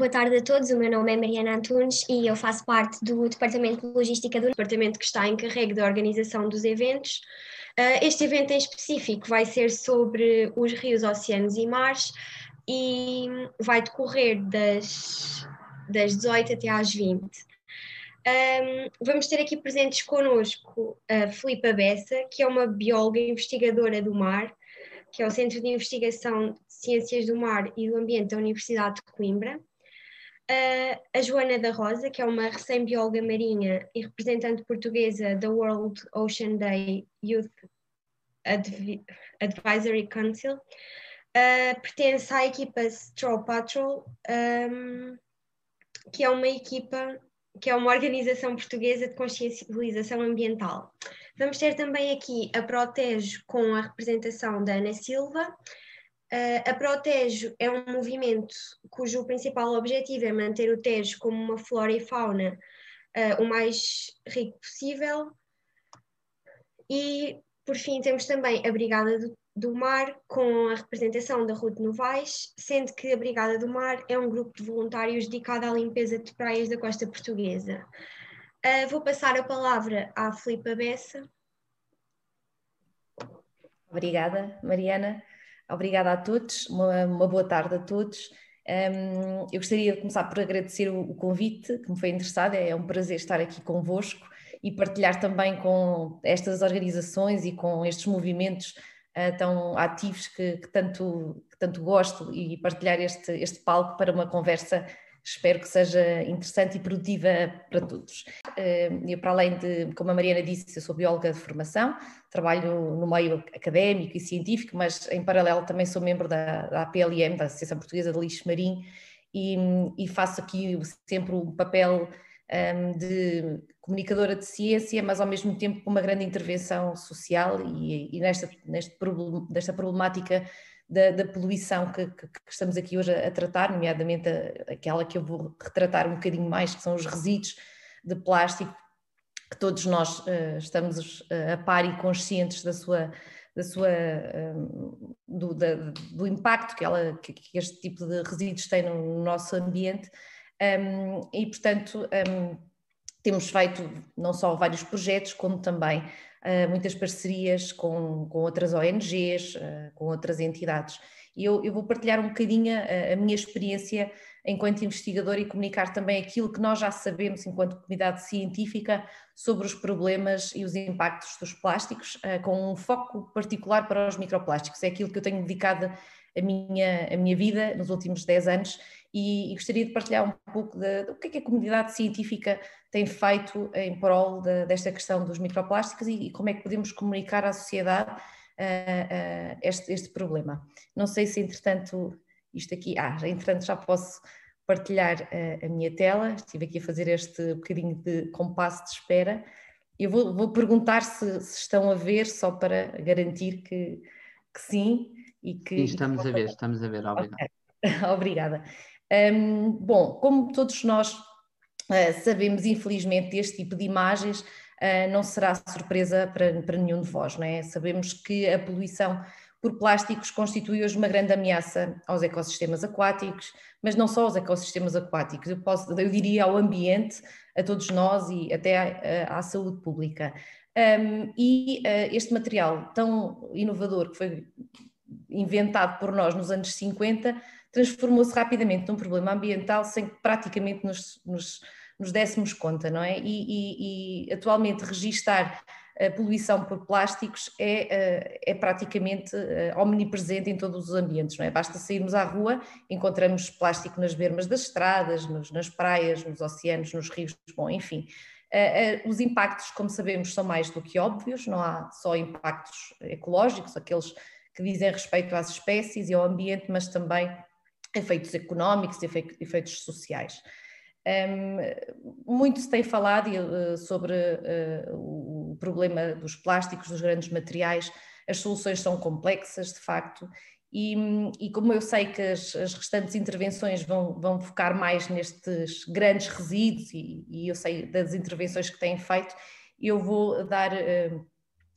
boa tarde a todos. O meu nome é Mariana Antunes e eu faço parte do Departamento de Logística do departamento que está encarregue da organização dos eventos. Uh, este evento em específico vai ser sobre os rios, oceanos e mares e vai decorrer das, das 18 até às 20. Um, vamos ter aqui presentes connosco a Filipa Bessa, que é uma bióloga investigadora do mar, que é o Centro de Investigação de Ciências do Mar e do Ambiente da Universidade de Coimbra. A Joana da Rosa, que é uma recém-bióloga marinha e representante portuguesa da World Ocean Day Youth Adv Advisory Council, uh, pertence à equipa Straw Patrol, um, que é uma equipa que é uma organização portuguesa de consciencialização ambiental. Vamos ter também aqui a Protejo com a representação da Ana Silva. Uh, a Protejo é um movimento cujo principal objetivo é manter o Tejo como uma flora e fauna uh, o mais rico possível. E, por fim, temos também a Brigada do do Mar, com a representação da Ruth Novaes, sendo que a Brigada do Mar é um grupo de voluntários dedicado à limpeza de praias da costa portuguesa. Uh, vou passar a palavra à Filipa Bessa. Obrigada, Mariana. Obrigada a todos, uma, uma boa tarde a todos. Um, eu gostaria de começar por agradecer o, o, convite que me foi interessado, é um prazer estar aqui convosco e partilhar também com estas organizações e com estes movimentos uh, tão ativos que, que, tanto, que tanto gosto e partilhar este, este palco para uma conversa espero que seja interessante e produtiva para todos. Eu, para além de, como a Mariana disse, eu sou bióloga de formação, trabalho no meio académico e científico, mas em paralelo também sou membro da, da APLM, da Associação Portuguesa de Lixo Marinho, e, e faço aqui sempre um papel um, de comunicadora de ciência, mas ao mesmo tempo uma grande intervenção social e, e nesta, neste, desta problemática da, da poluição que, que, que, estamos aqui hoje a, a tratar, nomeadamente a, aquela que eu vou retratar um bocadinho mais, que são os resíduos de plástico, que todos nós uh, estamos uh, a par e conscientes da sua, da sua, um, do, da, do, impacto que, ela, que, que, este tipo de resíduos tem no, no nosso ambiente. Um, e, portanto, um, temos feito não só vários projetos, como também muitas parcerias com, com outras ONGs, uh, com outras entidades. E eu, eu, vou partilhar um bocadinho a, a, minha experiência enquanto investigadora e comunicar também aquilo que nós já sabemos enquanto comunidade científica sobre os problemas e os impactos dos plásticos, com um foco particular para os microplásticos. É aquilo que eu tenho dedicado a minha, a minha vida nos últimos 10 anos e, e gostaria de partilhar um pouco do que é que a comunidade científica tem feito em prol de, desta questão dos microplásticos e, e, como é que podemos comunicar à sociedade uh, uh, este, este, problema. Não sei se, entretanto, isto aqui, ah, entretanto já posso partilhar uh, a minha tela, estive aqui a fazer este bocadinho de compasso de espera. Eu vou, vou perguntar se, se, estão a ver, só para garantir que, que sim. E que, sim, estamos a ver, estamos a ver, obrigada. Okay. obrigada. Um, bom, como todos nós uh, sabemos, infelizmente, este tipo de imagens uh, não será surpresa para, para nenhum de vós, não é? Sabemos que a poluição por plásticos constitui hoje uma grande ameaça aos ecossistemas aquáticos, mas não só aos ecossistemas aquáticos, eu, posso, eu diria ao ambiente, a todos nós e até à, à saúde pública. Um, e uh, este material tão inovador que foi inventado por nós nos anos 50 transformou-se rapidamente num problema ambiental sem que praticamente nos, nos, nos dessemos conta, não é? E, e, e atualmente registar a poluição por plásticos é, eh, é praticamente eh, omnipresente em todos os ambientes, não é? Basta sairmos à rua, encontramos plástico nas bermas das estradas, nos, nas praias, nos oceanos, nos rios, bom, enfim. Eh, os impactos, como sabemos, são mais do que óbvios, não há só impactos ecológicos, aqueles que dizem respeito às espécies e ao ambiente, mas também efeitos económicos, efeitos, efeitos sociais. Um, muito se tem falado uh, sobre uh, o problema dos plásticos, dos grandes materiais, as soluções são complexas, de facto, e, e como eu sei que as, as, restantes intervenções vão, vão focar mais nestes grandes resíduos, e, e, eu sei das intervenções que têm feito, eu vou dar uh,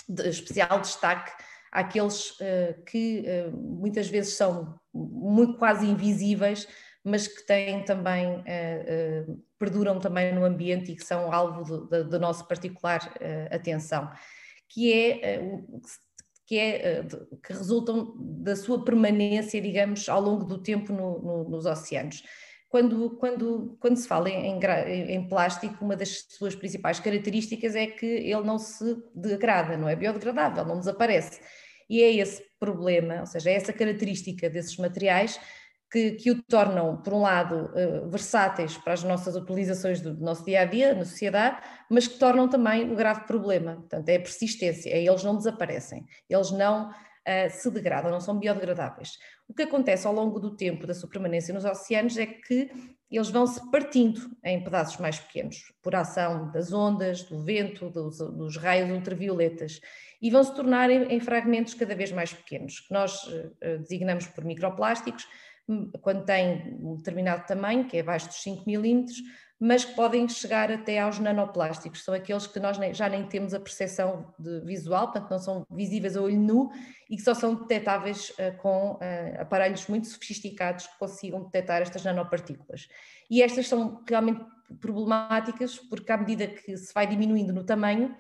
de especial destaque àqueles que muitas vezes são muito quase invisíveis, mas que têm também, uh, uh, perduram também no ambiente e que são alvo do nosso particular atenção, que é que, é, que resultam da sua permanência, digamos, ao longo do tempo no, no, nos oceanos. Quando, quando, quando se fala em, em, plástico, uma das suas principais características é que ele não se degrada, não é biodegradável, não desaparece. E é esse problema, ou seja, é essa característica desses materiais que, que o tornam, por um lado, uh, versáteis para as nossas utilizações do, nosso dia a dia, na sociedade, mas que tornam também o grave problema. Portanto, é a persistência, é eles não desaparecem, eles não uh, se degradam, não são biodegradáveis. O que acontece ao longo do tempo da sua permanência nos oceanos é que eles vão se partindo em pedaços mais pequenos, por ação das ondas, do vento, dos, dos raios ultravioletas, e vão se tornar em, em, fragmentos cada vez mais pequenos, que nós uh, designamos por microplásticos, hum, quando têm um determinado tamanho, que é abaixo dos 5 milímetros, mas que podem chegar até aos nanoplásticos, são aqueles que nós já nem temos a percepção visual, portanto não são visíveis a olho nu e que só são detectáveis uh, com uh, aparelhos muito sofisticados que consigam detectar estas nanopartículas. E estas são realmente problemáticas porque à medida que se vai diminuindo no tamanho,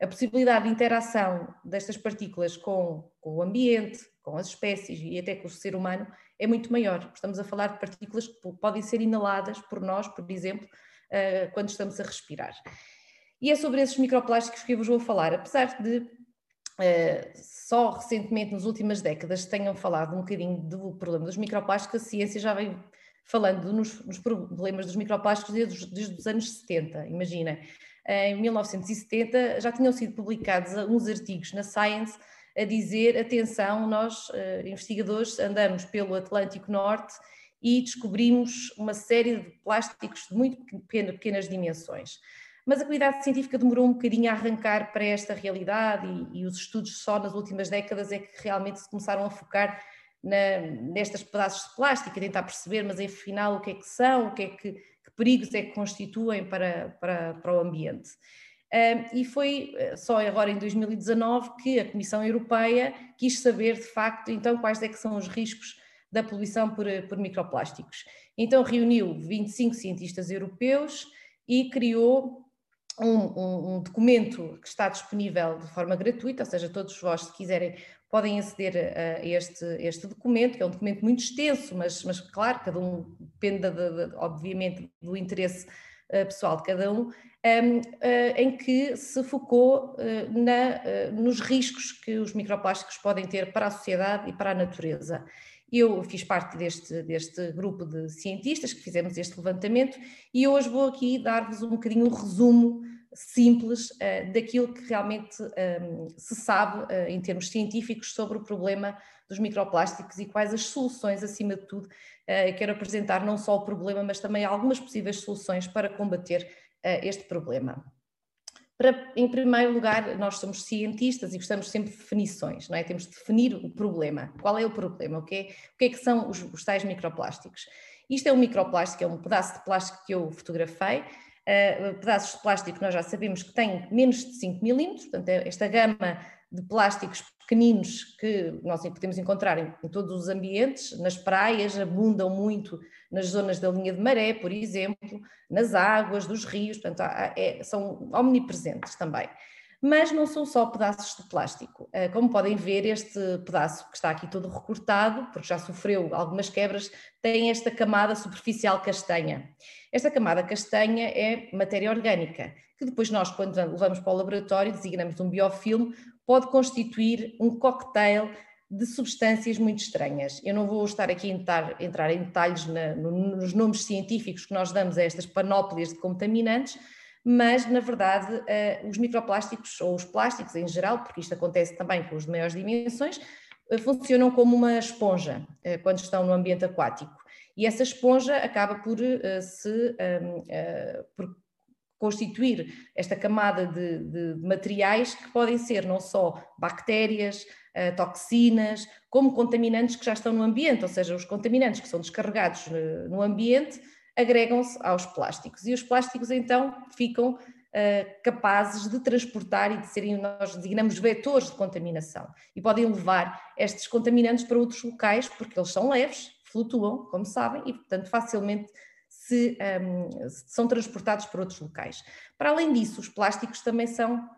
a possibilidade de interação destas partículas com, com o ambiente, com as espécies e até com o ser humano é muito maior. Estamos a falar de partículas que podem ser inaladas por nós, por exemplo, eh, quando estamos a respirar. E é sobre esses microplásticos que eu vos vou falar, apesar de eh, só recentemente, nas últimas décadas, tenham falado um bocadinho do problema dos microplásticos, a ciência já vem falando nos, nos problemas dos microplásticos desde, desde os anos 70, imagina. Em 1970 já tinham sido publicados uns artigos na Science a dizer: atenção, nós, uh, investigadores, andamos pelo Atlântico Norte e descobrimos uma série de plásticos de muito pequenas dimensões. Mas a comunidade científica demorou um bocadinho a arrancar para esta realidade e, e os estudos só nas últimas décadas é que realmente se começaram a focar na, nestas pedaços de plástico, a tentar perceber, mas afinal o que é que são, o que é que perigos é que constituem para, para, para o ambiente e foi eh, só agora em 2019 que a Comissão Europeia quis saber de facto então quais é que são os riscos da poluição por, eh, por microplásticos. Então reuniu 25 cientistas europeus e criou um, um, um, documento que está disponível de forma gratuita, ou seja, todos vós, se quiserem, podem aceder a este, este documento, que é um documento muito extenso, mas, mas claro, cada um depende, de, de, obviamente, do interesse uh, pessoal de cada um, um, uh, em que se focou uh, na, nos riscos que os microplásticos podem ter para a sociedade e para a natureza. Eu fiz parte deste, deste grupo de cientistas que fizemos este levantamento e hoje vou aqui dar-vos um bocadinho um resumo simples daquilo que realmente um, se sabe em termos científicos sobre o problema dos microplásticos e quais as soluções, acima de tudo, quero apresentar não só o problema, mas também algumas possíveis soluções para combater este problema. Para, em primeiro lugar, nós somos cientistas e gostamos sempre de definições, não é? Temos de definir o problema. Qual é o problema? O que é, o que, é que são os, os, tais microplásticos? Isto é um microplástico, é um pedaço de plástico que eu fotografei. Uh, pedaços de plástico nós já sabemos que têm menos de 5 milímetros, portanto, é esta gama de plásticos pequeninos que nós podemos encontrar em, em, todos os ambientes, nas praias, abundam muito nas zonas da linha de maré, por exemplo, nas águas dos rios, portanto, é, são omnipresentes também. Mas não são só pedaços de plástico. Eh, como podem ver, este pedaço que está aqui todo recortado, porque já sofreu algumas quebras, tem esta camada superficial castanha. Esta camada castanha é matéria orgânica, que depois nós, quando levamos para o laboratório, designamos um biofilme, pode constituir um cocktail de substâncias muito estranhas. Eu não vou estar aqui a entrar, entrar em detalhes na, no, nos nomes científicos que nós damos a estas panóplias de contaminantes, mas na verdade uh, os microplásticos ou os plásticos em geral, porque isto acontece também com os de maiores dimensões, uh, funcionam como uma esponja uh, quando estão no ambiente aquático. E essa esponja acaba por se um, por constituir esta camada de, de, materiais que podem ser não só bactérias, uh, toxinas, como contaminantes que já estão no ambiente, ou seja, os contaminantes que são descarregados uh, no ambiente agregam-se aos plásticos. E os plásticos então ficam uh, capazes de transportar e de serem, nós designamos, vetores de contaminação. E podem levar estes contaminantes para outros locais porque eles são leves, flutuam, como sabem, e portanto facilmente se, um, são transportados para outros locais. Para além disso, os plásticos também são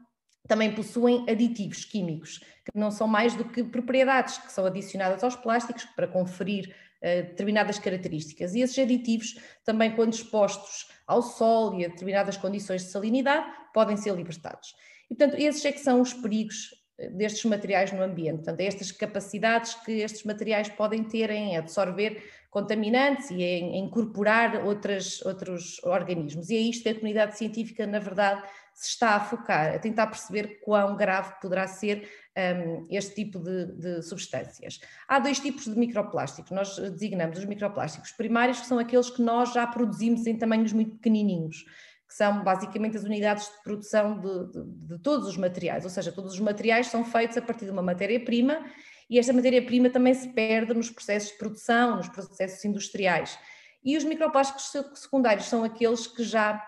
também possuem aditivos químicos, que não são mais do que propriedades que são adicionadas aos plásticos para conferir uh, determinadas características. E esses aditivos, também quando expostos ao sol e a determinadas condições de salinidade, podem ser libertados. E, portanto, esses é que são os perigos destes materiais no ambiente. Portanto, é estas capacidades que estes materiais podem ter em absorver contaminantes e em incorporar outras, outros organismos. E é isto que a comunidade científica, na verdade, se está a focar, a tentar perceber quão grave poderá ser um, este tipo de, de, substâncias. Há dois tipos de microplásticos, nós designamos os microplásticos primários, que são aqueles que nós já produzimos em tamanhos muito pequenininhos, que são basicamente as unidades de produção de, de, de todos os materiais, ou seja, todos os materiais são feitos a partir de uma matéria-prima e esta matéria-prima também se perde nos processos de produção, nos processos industriais. E os microplásticos secundários são aqueles que já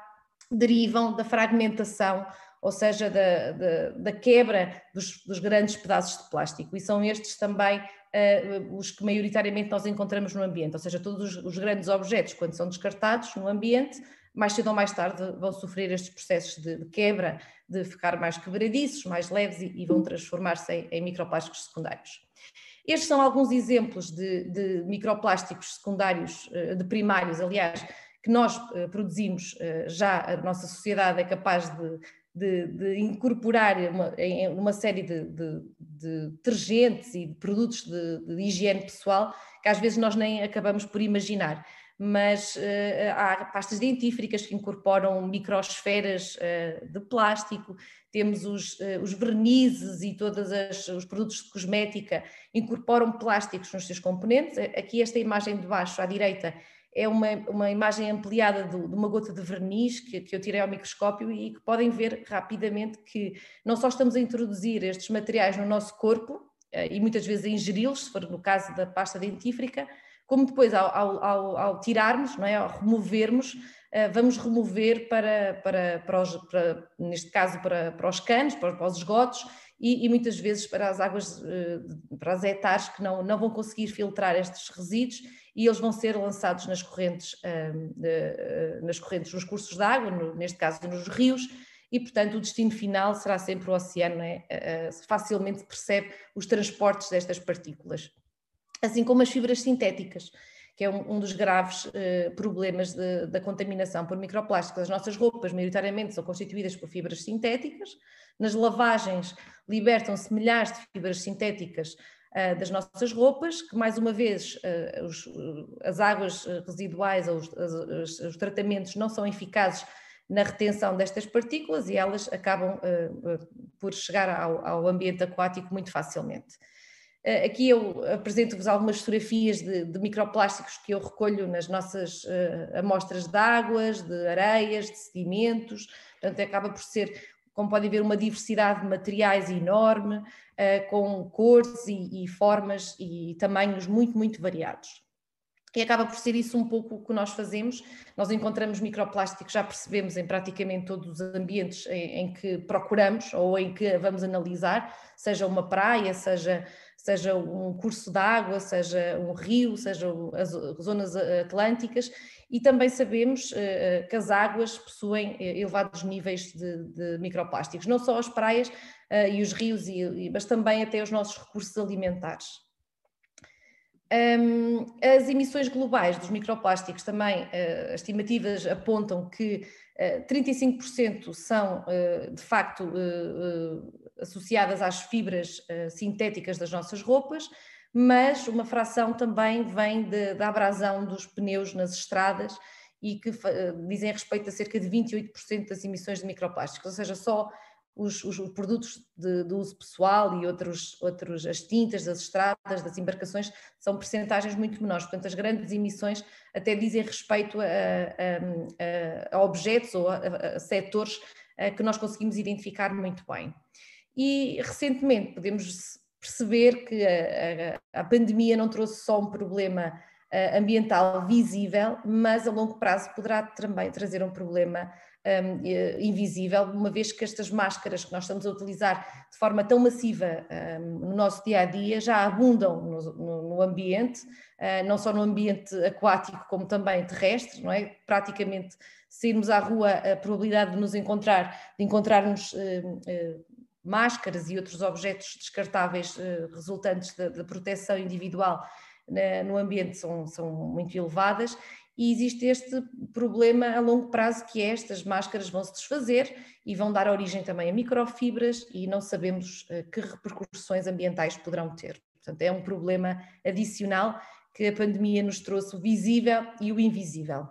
derivam da fragmentação, ou seja, da, da, da quebra dos, dos, grandes pedaços de plástico. E são estes também uh, os que maioritariamente nós encontramos no ambiente, ou seja, todos os, os grandes objetos, quando são descartados no ambiente, mais cedo ou mais tarde vão sofrer estes processos de, de quebra, de ficar mais quebradiços, mais leves e, e vão transformar-se em, em microplásticos secundários. Estes são alguns exemplos de, de microplásticos secundários, eh, de primários, aliás, que nós eh, produzimos, eh, já a nossa sociedade é capaz de, de, de incorporar uma, uma série de, de, de detergentes e de produtos de, higiene pessoal que às vezes nós nem acabamos por imaginar. Mas uh, há pastas dentífricas que incorporam microsferas uh, de plástico, temos os, uh, os vernizes e todos os produtos de cosmética incorporam plásticos nos seus componentes. Aqui esta imagem de baixo à direita é uma, uma imagem ampliada de, de uma gota de verniz que, que, eu tirei ao microscópio e que podem ver rapidamente que não só estamos a introduzir estes materiais no nosso corpo e muitas vezes a ingeri-los, se for no caso da pasta dentífrica, como depois ao, ao, ao, ao tirarmos, não é, ao removermos, eh, vamos remover para, para, para, os, para neste caso para, para os canos, para, para os esgotos e, e, muitas vezes para as águas, eh, para as hectares que não, não vão conseguir filtrar estes resíduos e eles vão ser lançados nas correntes, uh, nas correntes, nos cursos de água, neste caso nos rios, e portanto o destino final será sempre o oceano, é? facilmente percebe os transportes destas partículas. Assim como as fibras sintéticas, que é um, um dos graves uh, problemas de, da contaminação por microplásticos. As nossas roupas, maioritariamente, são constituídas por fibras sintéticas. Nas lavagens, libertam-se milhares de fibras sintéticas uh, das nossas roupas, que mais uma vez uh, os, as águas residuais ou os, os, os, tratamentos não são eficazes na retenção destas partículas e elas acabam por chegar ao, ao ambiente aquático muito facilmente. Eh, aqui eu apresento-vos algumas fotografias de, de, microplásticos que eu recolho nas nossas uh, amostras de águas, de areias, de sedimentos, portanto acaba por ser, como podem ver, uma diversidade de materiais enorme, uh, com cores e, e, formas e tamanhos muito, muito variados. E acaba por ser isso um pouco o que nós fazemos. Nós encontramos microplásticos, já percebemos em praticamente todos os ambientes em, em que procuramos ou em que vamos analisar, seja uma praia, seja seja um curso de água, seja um rio, seja as zonas atlânticas, e também sabemos uh, que as águas possuem eh, elevados níveis de, de microplásticos, não só as praias e os rios, mas também até os nossos recursos alimentares. Um, as emissões globais dos microplásticos também, as estimativas apontam que uh, 35% são de facto associadas às fibras sintéticas das nossas roupas, mas uma fração também vem de, da abrasão dos pneus nas estradas e que dizem respeito a cerca de 28% das emissões de microplásticos, ou seja, só os, os produtos de, de, uso pessoal e outros, outros, as tintas das estradas, das embarcações, são percentagens muito menores. Portanto, as grandes emissões até dizem respeito a, a, a objetos ou a, a setores que nós conseguimos identificar muito bem. E recentemente podemos perceber que a, a, pandemia não trouxe só um problema ambiental visível, mas a longo prazo poderá também trazer um problema um, invisível, uma vez que estas máscaras que nós estamos a utilizar de forma tão massiva um, no nosso dia a dia já abundam no, no, no ambiente, uh, não só no ambiente aquático como também terrestre, não é? Praticamente sairmos à rua, a probabilidade de nos encontrar, de encontrarmos uh, uh, máscaras e outros objetos descartáveis resultantes da, proteção individual no ambiente são, são muito elevadas e existe este problema a longo prazo que é estas máscaras vão se desfazer e vão dar origem também a microfibras e não sabemos eh, que repercussões ambientais poderão ter. Portanto, é um problema adicional que a pandemia nos trouxe o visível e o invisível.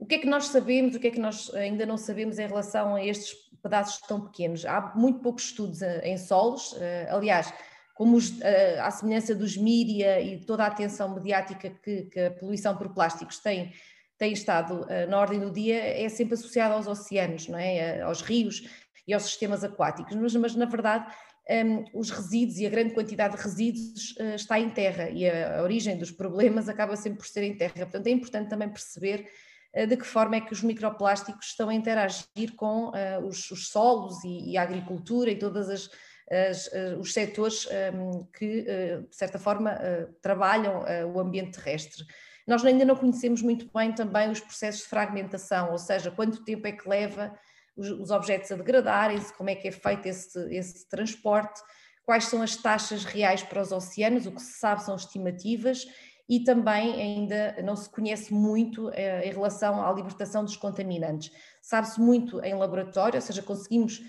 O que é que nós sabemos, o que é que nós ainda não sabemos em relação a estes pedaços tão pequenos? Há muito poucos estudos eh, em solos, eh, aliás, como os, eh, à semelhança dos mídia e toda a atenção mediática que, que a poluição por plásticos tem, tem estado na ordem do dia, é sempre associada aos oceanos, não é? aos rios e aos sistemas aquáticos, mas, mas na verdade ehm, os resíduos e a grande quantidade de resíduos está em terra e a, origem dos problemas acaba sempre por ser em terra. Portanto, é importante também perceber de que forma é que os microplásticos estão a interagir com os, os, solos e, e, a agricultura e todas as as, eh, os setores ehm, que, eh, de certa forma, eh, trabalham o ambiente terrestre. Nós ainda não conhecemos muito bem também os processos de fragmentação, ou seja, quanto tempo é que leva os, os objetos a degradarem-se, como é que é feito esse, esse transporte, quais são as taxas reais para os oceanos, o que se sabe são estimativas e também ainda não se conhece muito em relação à libertação dos contaminantes. Sabe-se muito em laboratório, ou seja, conseguimos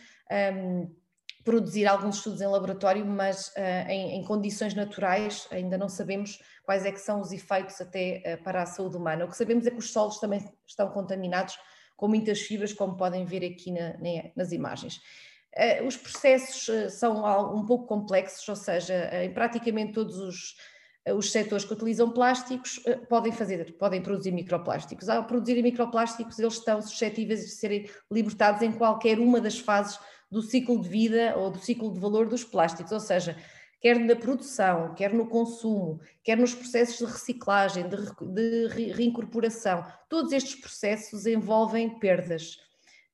um, produzir alguns estudos em laboratório, mas uh, em, em, condições naturais ainda não sabemos quais é que são os efeitos até uh, para a saúde humana. O que sabemos é que os solos também estão contaminados com muitas fibras, como podem ver aqui na, na, nas imagens. Uh, os processos são um pouco complexos, ou seja, em praticamente todos os, os setores que utilizam plásticos podem fazer, podem produzir microplásticos. Ao produzirem microplásticos, eles estão suscetíveis de serem libertados em qualquer uma das fases do ciclo de vida ou do ciclo de valor dos plásticos, ou seja, quer na produção, quer no consumo, quer nos processos de reciclagem, de, de reincorporação, todos estes processos envolvem perdas,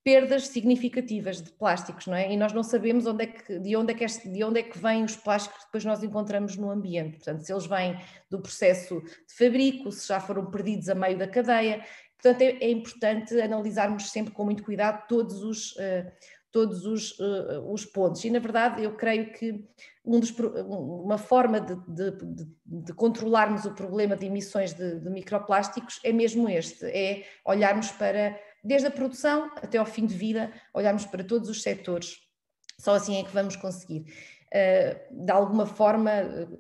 perdas significativas de plásticos, não é? E nós não sabemos onde é que, de, onde é que este, de onde é que vêm os plásticos que depois nós encontramos no ambiente. Portanto, se eles vêm do processo de fabrico, se já foram perdidos a meio da cadeia. Portanto, é, é importante analisarmos sempre com muito cuidado todos os, uh, todos os, uh, os pontos. E, na verdade, eu creio que um dos, uma forma de, de, de, controlarmos o problema de emissões de, de, microplásticos é mesmo este: é olharmos para, desde a produção até ao fim de vida, olharmos para todos os setores. Só assim é que vamos conseguir. Uh, de alguma forma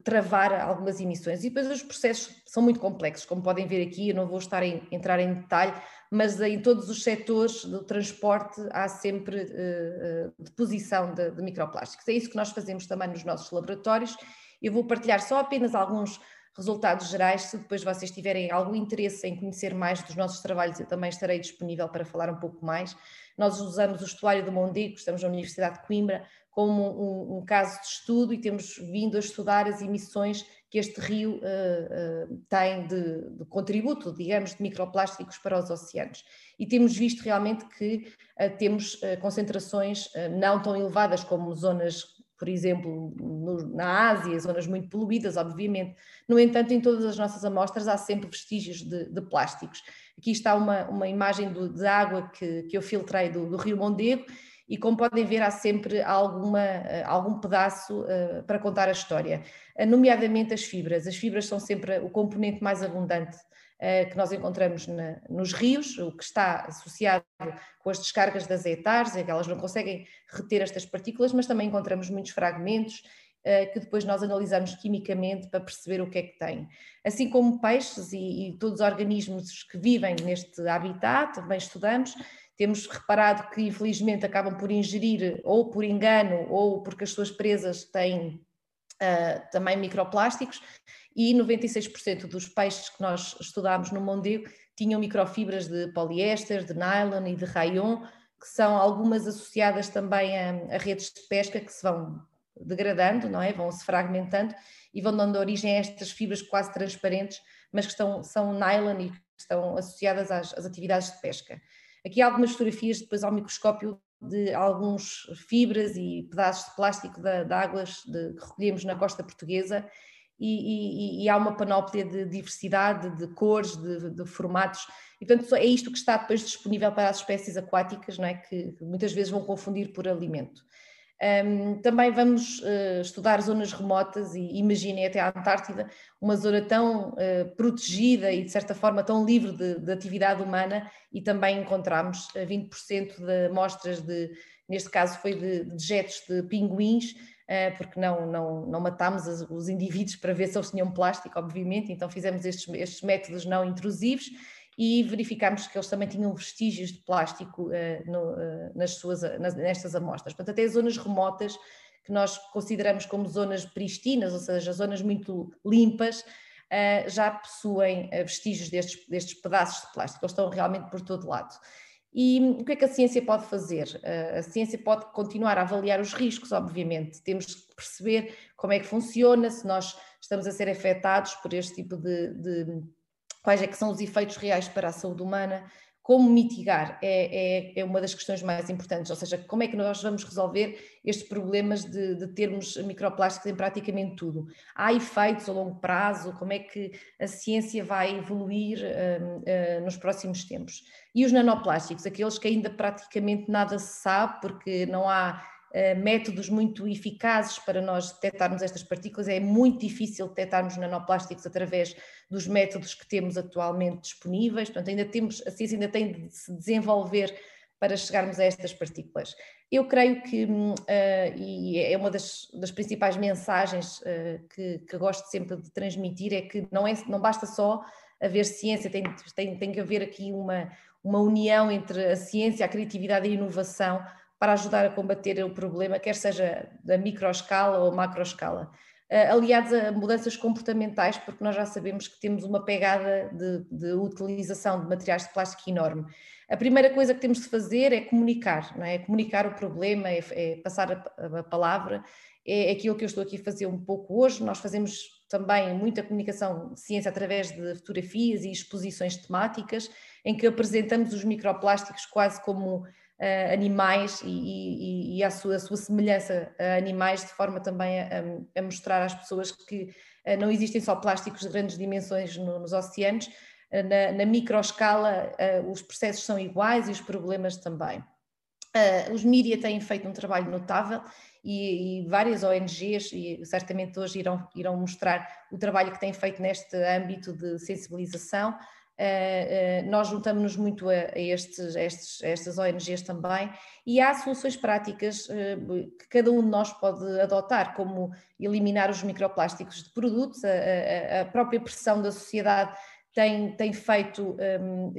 travar algumas emissões. E depois os processos são muito complexos, como podem ver aqui, eu não vou estar a entrar em detalhe, mas em todos os setores do transporte há sempre uh, deposição de, de, microplásticos. É isso que nós fazemos também nos nossos laboratórios. Eu vou partilhar só apenas alguns resultados gerais. Se depois vocês tiverem algum interesse em conhecer mais dos nossos trabalhos, eu também estarei disponível para falar um pouco mais. Nós usamos o estuário do Mondego, estamos na Universidade de Coimbra, como um, um, caso de estudo e temos vindo a estudar as emissões que este rio uh, uh, tem de, de, contributo, digamos, de microplásticos para os oceanos. E temos visto realmente que uh, temos concentrações não tão elevadas como zonas, por exemplo, no, na Ásia, zonas muito poluídas, obviamente. No entanto, em todas as nossas amostras há sempre vestígios de, de plásticos. Aqui está uma, uma imagem do, de água que, que eu filtrei do, do rio Mondego e como podem ver há sempre alguma, eh, algum pedaço uh, para contar a história, uh, nomeadamente as fibras. As fibras são sempre o componente mais abundante que nós encontramos na, nos rios, o que está associado com as descargas das hectares, é que elas não conseguem reter estas partículas, mas também encontramos muitos fragmentos que depois nós analisamos quimicamente para perceber o que é que tem. Assim como peixes e, e todos os organismos que vivem neste habitat, também estudamos, temos reparado que, infelizmente, acabam por ingerir, ou por engano, ou porque as suas presas têm uh, também microplásticos, e 96% dos peixes que nós estudámos no Mondego tinham microfibras de poliéster, de nylon e de rayon, que são algumas associadas também a, a redes de pesca que se vão degradando, não é? Vão se fragmentando e vão dando origem a estas fibras quase transparentes mas que estão, são nylon e que estão associadas às, às atividades de pesca. Aqui há algumas fotografias depois ao microscópio de alguns fibras e pedaços de plástico de, de águas de, que recolhemos na costa portuguesa e, e, e, há uma panóplia de diversidade, de cores, de, de, formatos, e portanto é isto que está depois disponível para as espécies aquáticas, não é? que, muitas vezes vão confundir por alimento. Um, também vamos uh, estudar zonas remotas e imaginem até a Antártida, uma zona tão uh, protegida e de certa forma tão livre de, de atividade humana e também encontramos 20% de amostras de, neste caso foi de dejetos de pinguins, uh, porque não, não, não matámos os indivíduos para ver se eles tinham plástico, obviamente, então fizemos estes, estes métodos não intrusivos e verificámos que eles também tinham vestígios de plástico uh, no, uh, nas suas, nas, nestas amostras. Portanto, até zonas remotas que nós consideramos como zonas pristinas, ou seja, zonas muito limpas, uh, já possuem vestígios destes, destes pedaços de plástico, eles estão realmente por todo lado. E o que é que a ciência pode fazer? A ciência pode continuar a avaliar os riscos, obviamente. Temos que perceber como é que funciona, se nós estamos a ser afetados por este tipo de, de quais é que são os efeitos reais para a saúde humana, como mitigar é, é, é, uma das questões mais importantes, ou seja, como é que nós vamos resolver estes problemas de, de, termos microplásticos em praticamente tudo. Há efeitos a longo prazo, como é que a ciência vai evoluir uh, uh, nos próximos tempos. E os nanoplásticos, aqueles que ainda praticamente nada se sabe, porque não há métodos muito eficazes para nós detectarmos estas partículas. É muito difícil detectarmos nanoplásticos através dos métodos que temos atualmente disponíveis. Portanto, ainda temos, a ciência ainda tem de se desenvolver para chegarmos a estas partículas. Eu creio que, uh, e é uma das, das principais mensagens uh, que, que gosto sempre de transmitir, é que não, é, não basta só haver ciência, tem, tem, tem que haver aqui uma, uma união entre a ciência, a criatividade e a inovação para ajudar a combater o problema, quer seja da microescala ou macroescala. Uh, aliados a mudanças comportamentais, porque nós já sabemos que temos uma pegada de, de, utilização de materiais de plástico enorme. A primeira coisa que temos de fazer é comunicar, não é? é comunicar o problema, é, é passar a, a, palavra, é aquilo que eu estou aqui a fazer um pouco hoje. Nós fazemos também muita comunicação de ciência através de fotografias e exposições temáticas, em que apresentamos os microplásticos quase como uh, animais e, e, e a, sua, a, sua, semelhança a animais, de forma também a, a mostrar às pessoas que uh, não existem só plásticos de grandes dimensões no, nos oceanos, uh, na, na microescala os processos são iguais e os problemas também. os mídia têm feito um trabalho notável e, e, várias ONGs, e certamente hoje irão, irão mostrar o trabalho que têm feito neste âmbito de sensibilização, nós juntamos-nos muito a, estes, a, estes, a, estas ONGs também e há soluções práticas uh, que cada um de nós pode adotar, como eliminar os microplásticos de produtos, a, a própria pressão da sociedade tem, tem feito,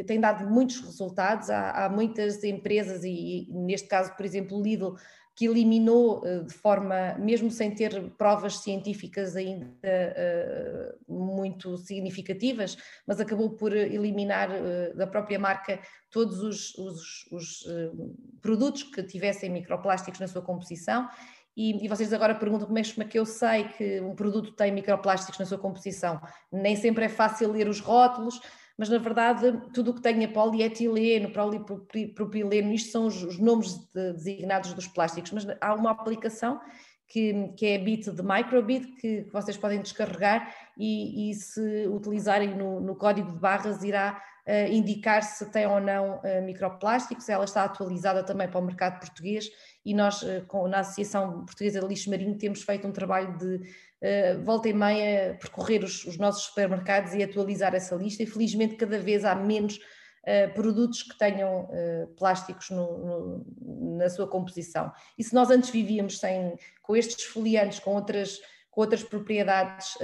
tem dado muitos resultados, há, há muitas empresas e, e, neste caso, por exemplo, Lidl, que eliminou eh, de forma, mesmo sem ter provas científicas ainda eh, muito significativas, mas acabou por eliminar eh, da própria marca todos os, os, os produtos que tivessem microplásticos na sua composição. E, e, vocês agora perguntam como é, como é que eu sei que um produto tem microplásticos na sua composição. Nem sempre é fácil ler os rótulos, mas na verdade tudo o que tenha polietileno, polipropileno, isto são os, os nomes de, designados dos plásticos, mas há uma aplicação que, que, é a bit de microbit que, vocês podem descarregar e, e se utilizarem no, no, código de barras irá uh, indicar se tem ou não uh, microplásticos, ela está atualizada também para o mercado português e nós uh, com, na Associação Portuguesa de Lixo Marinho temos feito um trabalho de uh, volta e meia percorrer os, os, nossos supermercados e atualizar essa lista e felizmente cada vez há menos uh, produtos que tenham uh, plásticos no, no, na sua composição. E se nós antes vivíamos sem, com estes foliantes, com outras, com outras propriedades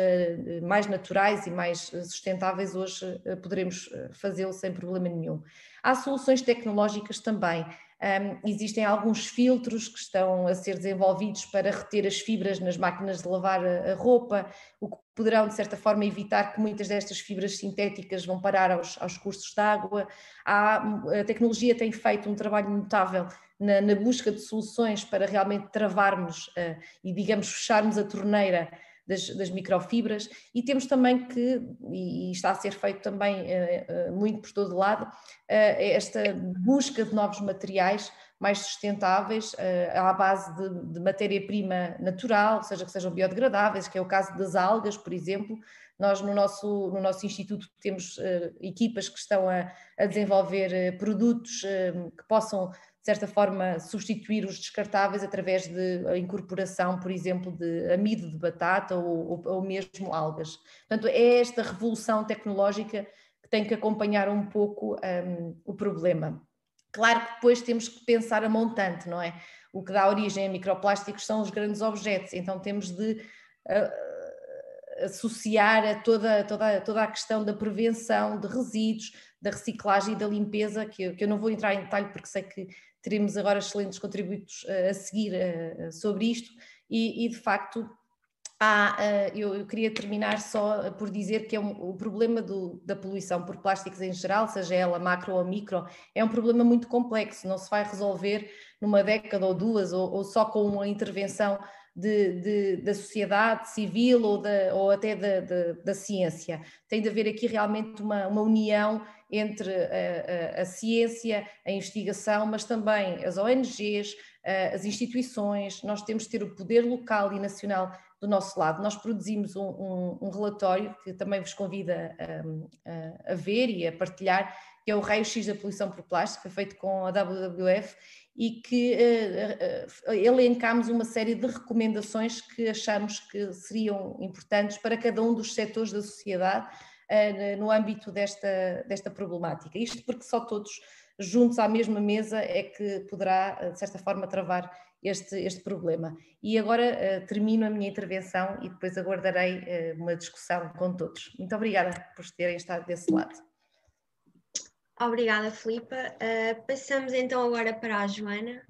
mais naturais e mais sustentáveis, hoje poderemos fazê-lo sem problema nenhum. Há soluções tecnológicas também um, existem alguns filtros que estão a ser desenvolvidos para reter as fibras nas máquinas de lavar a, a roupa, o que poderão, de certa forma, evitar que muitas destas fibras sintéticas vão parar aos, aos cursos de água. Há, a tecnologia tem feito um trabalho notável na, na busca de soluções para realmente travarmos uh, e, digamos, fecharmos a torneira das, das, microfibras e temos também que, e está a ser feito também uh, uh, muito por todo lado, uh, esta busca de novos materiais mais sustentáveis à base de, de matéria-prima natural, seja que sejam biodegradáveis, que é o caso das algas, por exemplo. Nós no nosso, no nosso instituto temos equipas que estão a, a desenvolver produtos que possam de certa forma, substituir os descartáveis através de incorporação, por exemplo, de amido de batata ou, ou, ou mesmo algas. Portanto, é esta revolução tecnológica que tem que acompanhar um pouco um, o problema. Claro que depois temos que pensar a montante, não é? O que dá origem a microplásticos são os grandes objetos, então temos de uh, associar a toda, toda, toda a questão da prevenção de resíduos, da reciclagem e da limpeza, que eu, que eu não vou entrar em detalhe porque sei que teremos agora excelentes contributos uh, a seguir uh, sobre isto e, e, de facto há, eu, eu, queria terminar só por dizer que é um, o problema do, da poluição por plásticos em geral, seja ela macro ou micro, é um problema muito complexo, não se vai resolver numa década ou duas ou, ou só com uma intervenção de, de, da sociedade civil ou, da, ou até da, da, da, ciência. Tem de haver aqui realmente uma, uma união entre a, a, a, ciência, a investigação, mas também as ONGs, as instituições. Nós temos de ter o poder local e nacional do nosso lado. Nós produzimos um, um, um relatório que também vos convido a, a, ver e a partilhar, que é o raio-x da poluição por plástico, foi feito com a WWF e que uh, elencámos uma série de recomendações que achamos que seriam importantes para cada um dos setores da sociedade no âmbito desta, desta problemática. Isto porque só todos juntos à mesma mesa é que poderá, de certa forma, travar este, este problema. E agora termino a minha intervenção e depois aguardarei uma discussão com todos. Muito obrigada por terem estado desse lado. Obrigada, Filipa. Uh, passamos então agora para a Joana.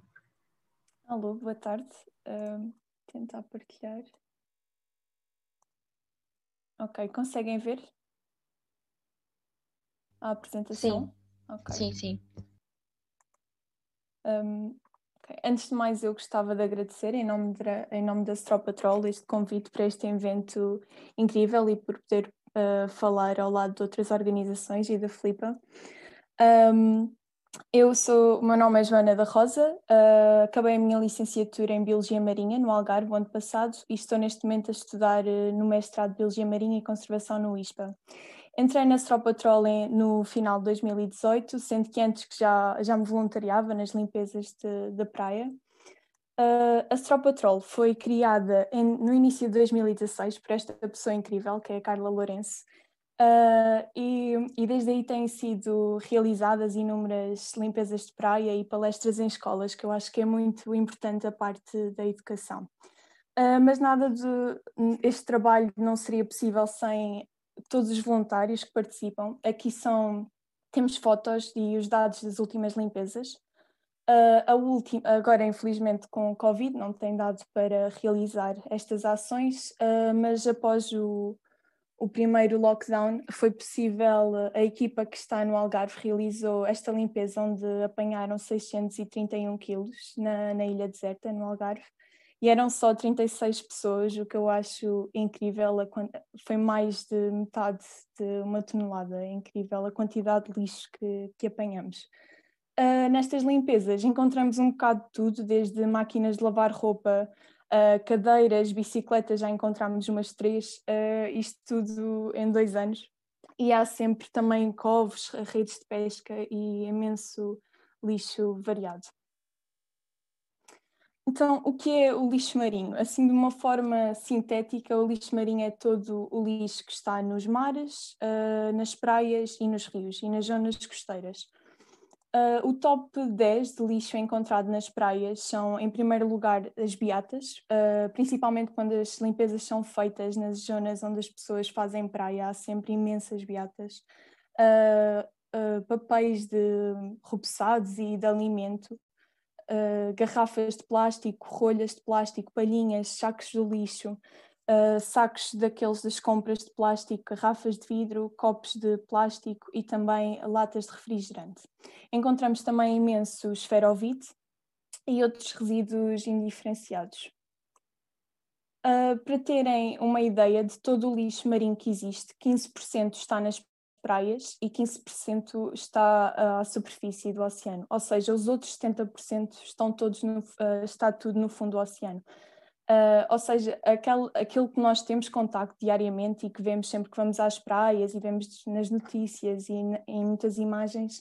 Alô, boa tarde. Uh, tentar partilhar. Ok, conseguem ver a apresentação? Sim, okay. sim, sim. Um, okay. Antes de mais, eu gostava de agradecer em nome, de, em nome da Strop Patrol este convite para este evento incrível e por poder uh, falar ao lado de outras organizações e da Filipa. Um, eu sou, o meu nome é Joana da Rosa, uh, acabei a minha licenciatura em Biologia Marinha no Algarve o ano passado e estou neste momento a estudar uh, no mestrado de Biologia Marinha e Conservação no ISPA. Entrei na Straw Patrol no final de 2018, sendo que antes que já, já me voluntariava nas limpezas da praia. Uh, a Straw Patrol foi criada em, no início de 2016 por esta pessoa incrível, que é a Carla Lourenço, Uh, e, e, desde aí têm sido realizadas inúmeras limpezas de praia e palestras em escolas, que eu acho que é muito importante a parte da educação. Uh, mas nada de este trabalho não seria possível sem todos os voluntários que participam. Aqui são temos fotos e os dados das últimas limpezas. Uh, a última, agora infelizmente com o Covid não tem dado para realizar estas ações, mas após o, o primeiro lockdown, foi possível, a equipa que está no Algarve realizou esta limpeza onde apanharam 631 quilos na, na ilha deserta, no Algarve, e eram só 36 pessoas, o que eu acho incrível, foi mais de metade de uma tonelada, é incrível a quantidade de lixo que, que apanhamos. Uh, nestas limpezas encontramos um bocado de tudo, desde máquinas de lavar roupa, Uh, cadeiras, bicicletas, já encontramos umas três, uh, isto tudo em dois anos. E há sempre também covos, redes de pesca e imenso lixo variado. Então, o que é o lixo marinho? Assim, de uma forma sintética, o lixo marinho é todo o lixo que está nos mares, uh, nas praias e nos rios e nas zonas costeiras. Uh, o top 10 de lixo encontrado nas praias são, em primeiro lugar, as beatas, uh, principalmente quando as limpezas são feitas nas zonas onde as pessoas fazem praia, há sempre imensas beatas. Papéis de repousados e de alimento, garrafas de plástico, rolhas de plástico, palhinhas, sacos de lixo, uh, sacos daqueles das compras de plástico, garrafas de vidro, copos de plástico e também latas de refrigerante. Encontramos também imenso esferovite e outros resíduos indiferenciados. Uh, para terem uma ideia de todo o lixo marinho que existe, 15% está nas praias e 15% está à superfície do oceano, ou seja, os outros 70% estão todos no, uh, está tudo no fundo do oceano. Uh, ou seja, aquel, aquilo que nós temos contacto diariamente e que vemos sempre que vamos às praias e vemos nas notícias e em muitas imagens,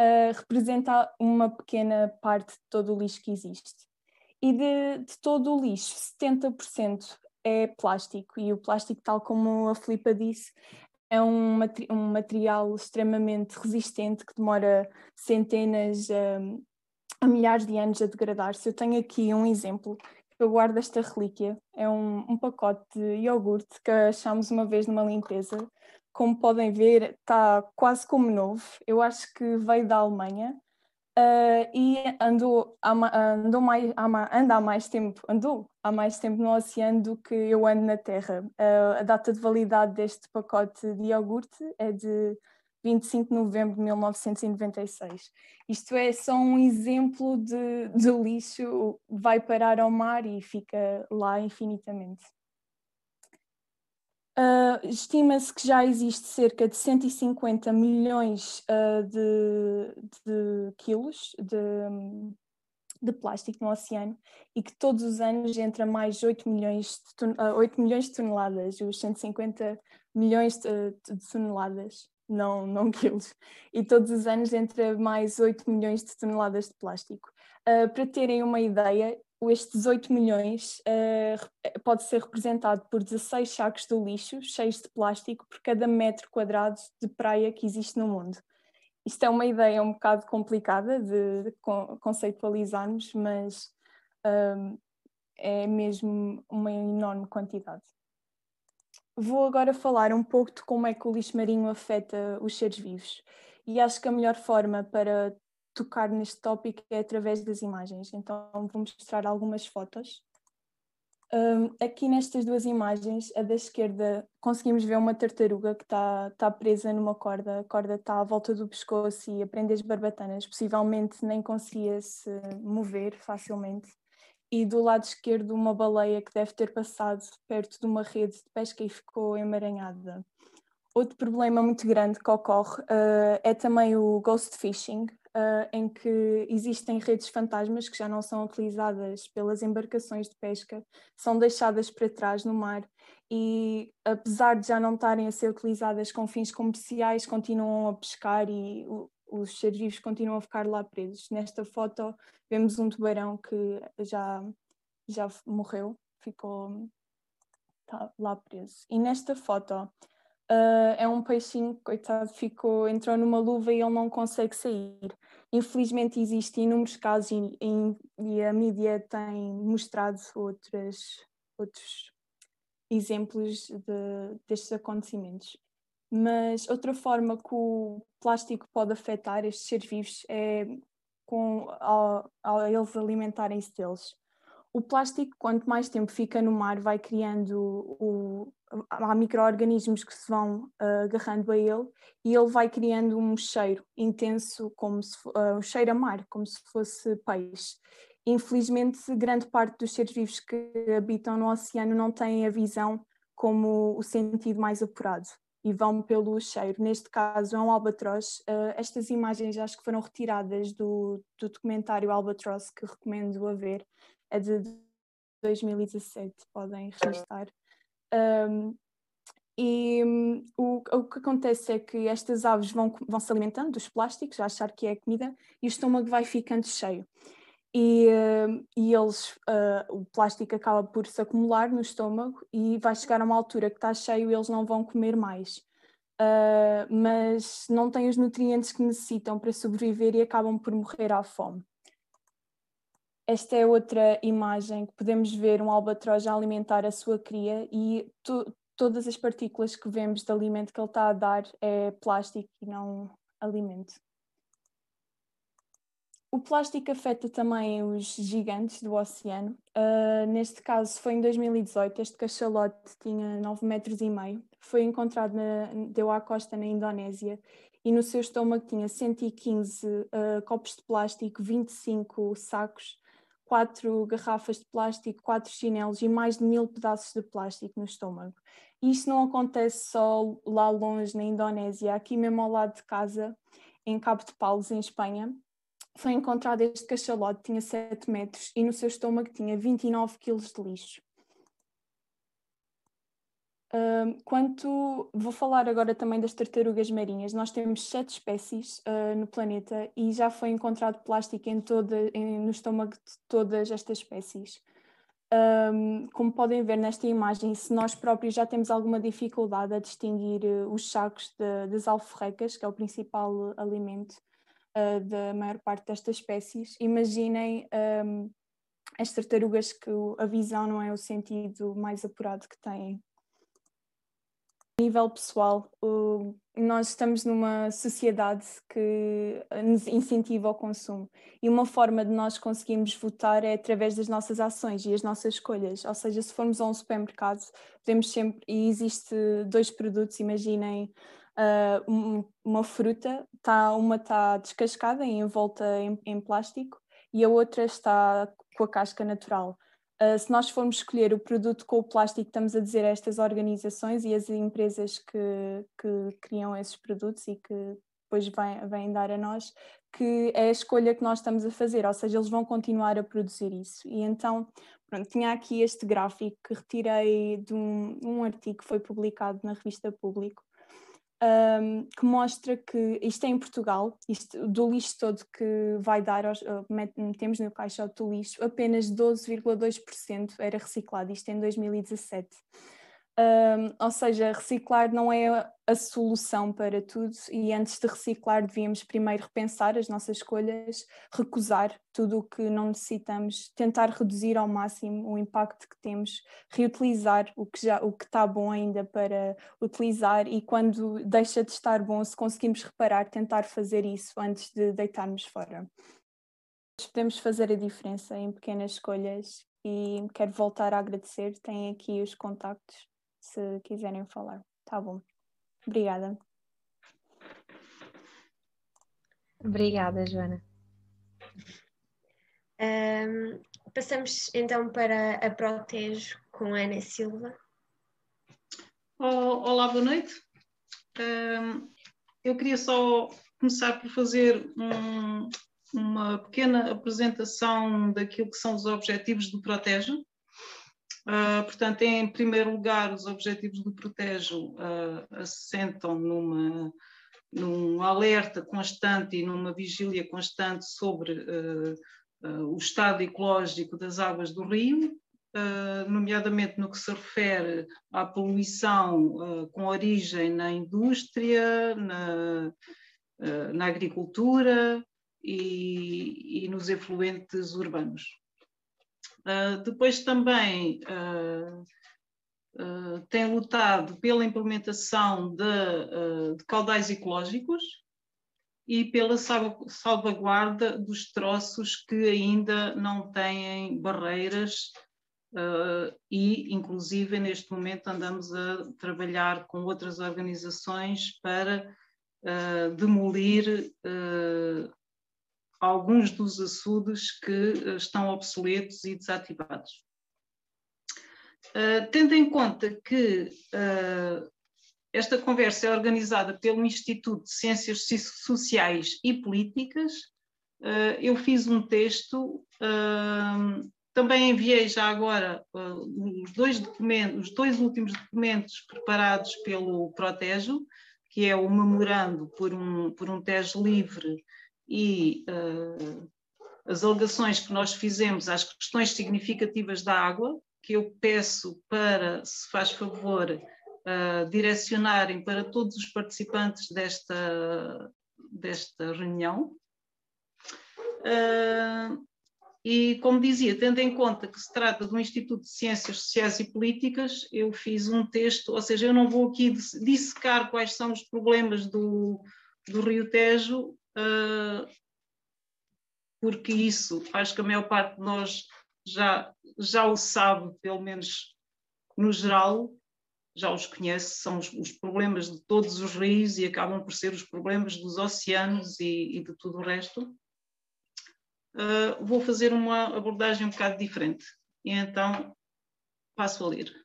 uh, representa uma pequena parte de todo o lixo que existe. E de, de todo o lixo, 70% é plástico, e o plástico, tal como a Filipa disse, é um, um material extremamente resistente que demora centenas um, a milhares de anos a degradar-se. Eu tenho aqui um exemplo eu guardo esta relíquia. É um, um pacote de iogurte que achámos uma vez numa limpeza. Como podem ver, está quase como novo. Eu acho que veio da Alemanha uh, e andou, andou mais, anda há mais tempo, andou há mais tempo no oceano do que eu ando na Terra. Uh, a data de validade deste pacote de iogurte é de 25 de novembro de 1996. Isto é só um exemplo de, de lixo, vai parar ao mar e fica lá infinitamente. Uh, Estima-se que já existe cerca de 150 milhões uh, de, de, quilos de, de, plástico no oceano e que todos os anos entra mais 8 milhões de, uh, 8 milhões de toneladas, os 150 milhões de, de toneladas não, não quilos, e todos os anos entra mais 8 milhões de toneladas de plástico. Uh, para terem uma ideia, estes 8 milhões uh, pode ser representado por 16 sacos de lixo cheios de plástico por cada metro quadrado de praia que existe no mundo. Isto é uma ideia um bocado complicada de, conceitualizarmos, mas um, é mesmo uma enorme quantidade. Vou agora falar um pouco de como é que o lixo marinho afeta os seres vivos. E acho que a melhor forma para tocar neste tópico é através das imagens. Então vou mostrar algumas fotos. Um, aqui nestas duas imagens, a da esquerda, conseguimos ver uma tartaruga que está tá presa numa corda. A corda está à volta do pescoço e a prende as barbatanas. Possivelmente nem conseguia se mover facilmente e do lado esquerdo uma baleia que deve ter passado perto de uma rede de pesca e ficou emaranhada. Outro problema muito grande que ocorre uh, é também o ghost fishing, uh, em que existem redes fantasmas que já não são utilizadas pelas embarcações de pesca, são deixadas para trás no mar e, apesar de já não estarem a ser utilizadas com fins comerciais, continuam a pescar e os seres vivos continuam a ficar lá presos. Nesta foto vemos um tubarão que já, já morreu, ficou tá lá preso. E nesta foto uh, é um peixinho, coitado, ficou, entrou numa luva e ele não consegue sair. Infelizmente existem inúmeros casos e, e a mídia tem mostrado outras, outros exemplos de, destes acontecimentos. Mas outra forma que o plástico pode afetar estes seres vivos é com, ao, ao eles alimentarem-se deles. O plástico, quanto mais tempo fica no mar, vai criando o, há micro-organismos que se vão uh, agarrando a ele e ele vai criando um cheiro intenso, como se, uh, um cheiro a mar, como se fosse peixe. Infelizmente, grande parte dos seres vivos que habitam no oceano não têm a visão como o sentido mais apurado e vão pelo cheiro. Neste caso é um albatroz. Uh, estas imagens acho que foram retiradas do, do documentário Albatroz, que recomendo a ver, é de 2017, podem registrar. Um, e um, o, o que acontece é que estas aves vão, vão se alimentando dos plásticos, a achar que é comida, e o estômago vai ficando cheio e, uh, e eles, uh, o plástico acaba por se acumular no estômago e vai chegar a uma altura que está cheio e eles não vão comer mais. Uh, mas não têm os nutrientes que necessitam para sobreviver e acabam por morrer à fome. Esta é outra imagem que podemos ver um albatroz a alimentar a sua cria e to todas as partículas que vemos de alimento que ele está a dar é plástico e não alimento. O plástico afeta também os gigantes do oceano. Uh, neste caso, foi em 2018. Este cachalote tinha 9 metros e meio. Foi encontrado, na, deu à costa na Indonésia e no seu estômago tinha 115 uh, ah, copos de plástico, 25 sacos quatro garrafas de plástico, quatro chinelos e mais de mil pedaços de plástico no estômago. Isto não acontece só lá longe, na Indonésia, aqui mesmo ao lado de casa, em Cabo de Palos, em Espanha, foi encontrado este cachalote, tinha 7 metros e no seu estômago tinha 29 quilos de lixo. Uh, quanto vou falar agora também das tartarugas marinhas, nós temos sete espécies uh, no planeta e já foi encontrado plástico em toda, em, no estômago de todas estas espécies. Um, como podem ver nesta imagem, se nós próprios já temos alguma dificuldade a distinguir uh, os sacos de, das alforrecas, que é o principal alimento da maior parte destas espécies, imaginem um, as tartarugas que a visão não é o sentido mais apurado que têm nível pessoal, nós estamos numa sociedade que nos incentiva o consumo e uma forma de nós conseguirmos votar é através das nossas ações e as nossas escolhas. Ou seja, se formos a um supermercado, podemos sempre. E existe dois produtos, imaginem. Uh, uma fruta, tá, uma está descascada e envolta em, em plástico e a outra está com a casca natural. Uh, se nós formos escolher o produto com o plástico, estamos a dizer a estas organizações e as empresas que, que criam esses produtos e que depois vêm, vêm dar a nós, que é a escolha que nós estamos a fazer, ou seja, eles vão continuar a produzir isso. E então, pronto, tinha aqui este gráfico que retirei de um, um artigo que foi publicado na revista Público, um, que mostra que isto é em Portugal, isto, do lixo todo que vai dar, aos, uh, metemos no caixote do lixo, apenas 12,2% era reciclado, isto em 2017. Um, ou seja, reciclar não é a solução para tudo e antes de reciclar devíamos primeiro repensar as nossas escolhas, recusar tudo o que não necessitamos, tentar reduzir ao máximo o impacto que temos, reutilizar o que já o que está bom ainda para utilizar e quando deixa de estar bom, se conseguimos reparar, tentar fazer isso antes de deitarmos fora. Podemos fazer a diferença em pequenas escolhas e quero voltar a agradecer. Tem aqui os contactos se quiserem falar. Tá bom. Obrigada. Obrigada, Joana. Um, passamos então para a Protejo com a Ana Silva. Olá, boa noite. Um, eu queria só começar por fazer um, uma pequena apresentação daquilo que são os objetivos do Protejo. Uh, portanto, em primeiro lugar, os objetivos do Protejo uh, assentam numa, num alerta constante e numa vigília constante sobre uh, o estado ecológico das águas do rio, nomeadamente no que se refere à poluição com origem na indústria, na, na agricultura e, e nos efluentes urbanos. Uh, depois também uh, uh, tem lutado pela implementação de, de caudais ecológicos e pela salvaguarda dos troços que ainda não têm barreiras e, inclusive, neste momento andamos a trabalhar com outras organizações para demolir alguns dos açudes que eh, estão obsoletos e desativados. Uh, tendo em conta que uh, esta conversa é organizada pelo Instituto de Ciências Sociais e Políticas, uh, eu fiz um texto, também enviei já agora os dois documentos, os dois últimos documentos preparados pelo Protejo, que é o memorando por um, por um TES livre e uh, as alegações que nós fizemos às questões significativas da água, que eu peço para, se faz favor, uh, direcionarem para todos os participantes desta, desta reunião. Uh, e, como dizia, tendo em conta que se trata de um Instituto de Ciências Sociais e Políticas, eu fiz um texto, ou seja, eu não vou aqui dissecar quais são os problemas do, do Rio Tejo, uh, porque isso acho que a maior parte de nós já, já o sabe, pelo menos no geral, já os conhece, são os, os, problemas de todos os rios e acabam por ser os problemas dos oceanos e, e de tudo o resto. uh, vou fazer uma abordagem um bocado diferente. E então passo a ler.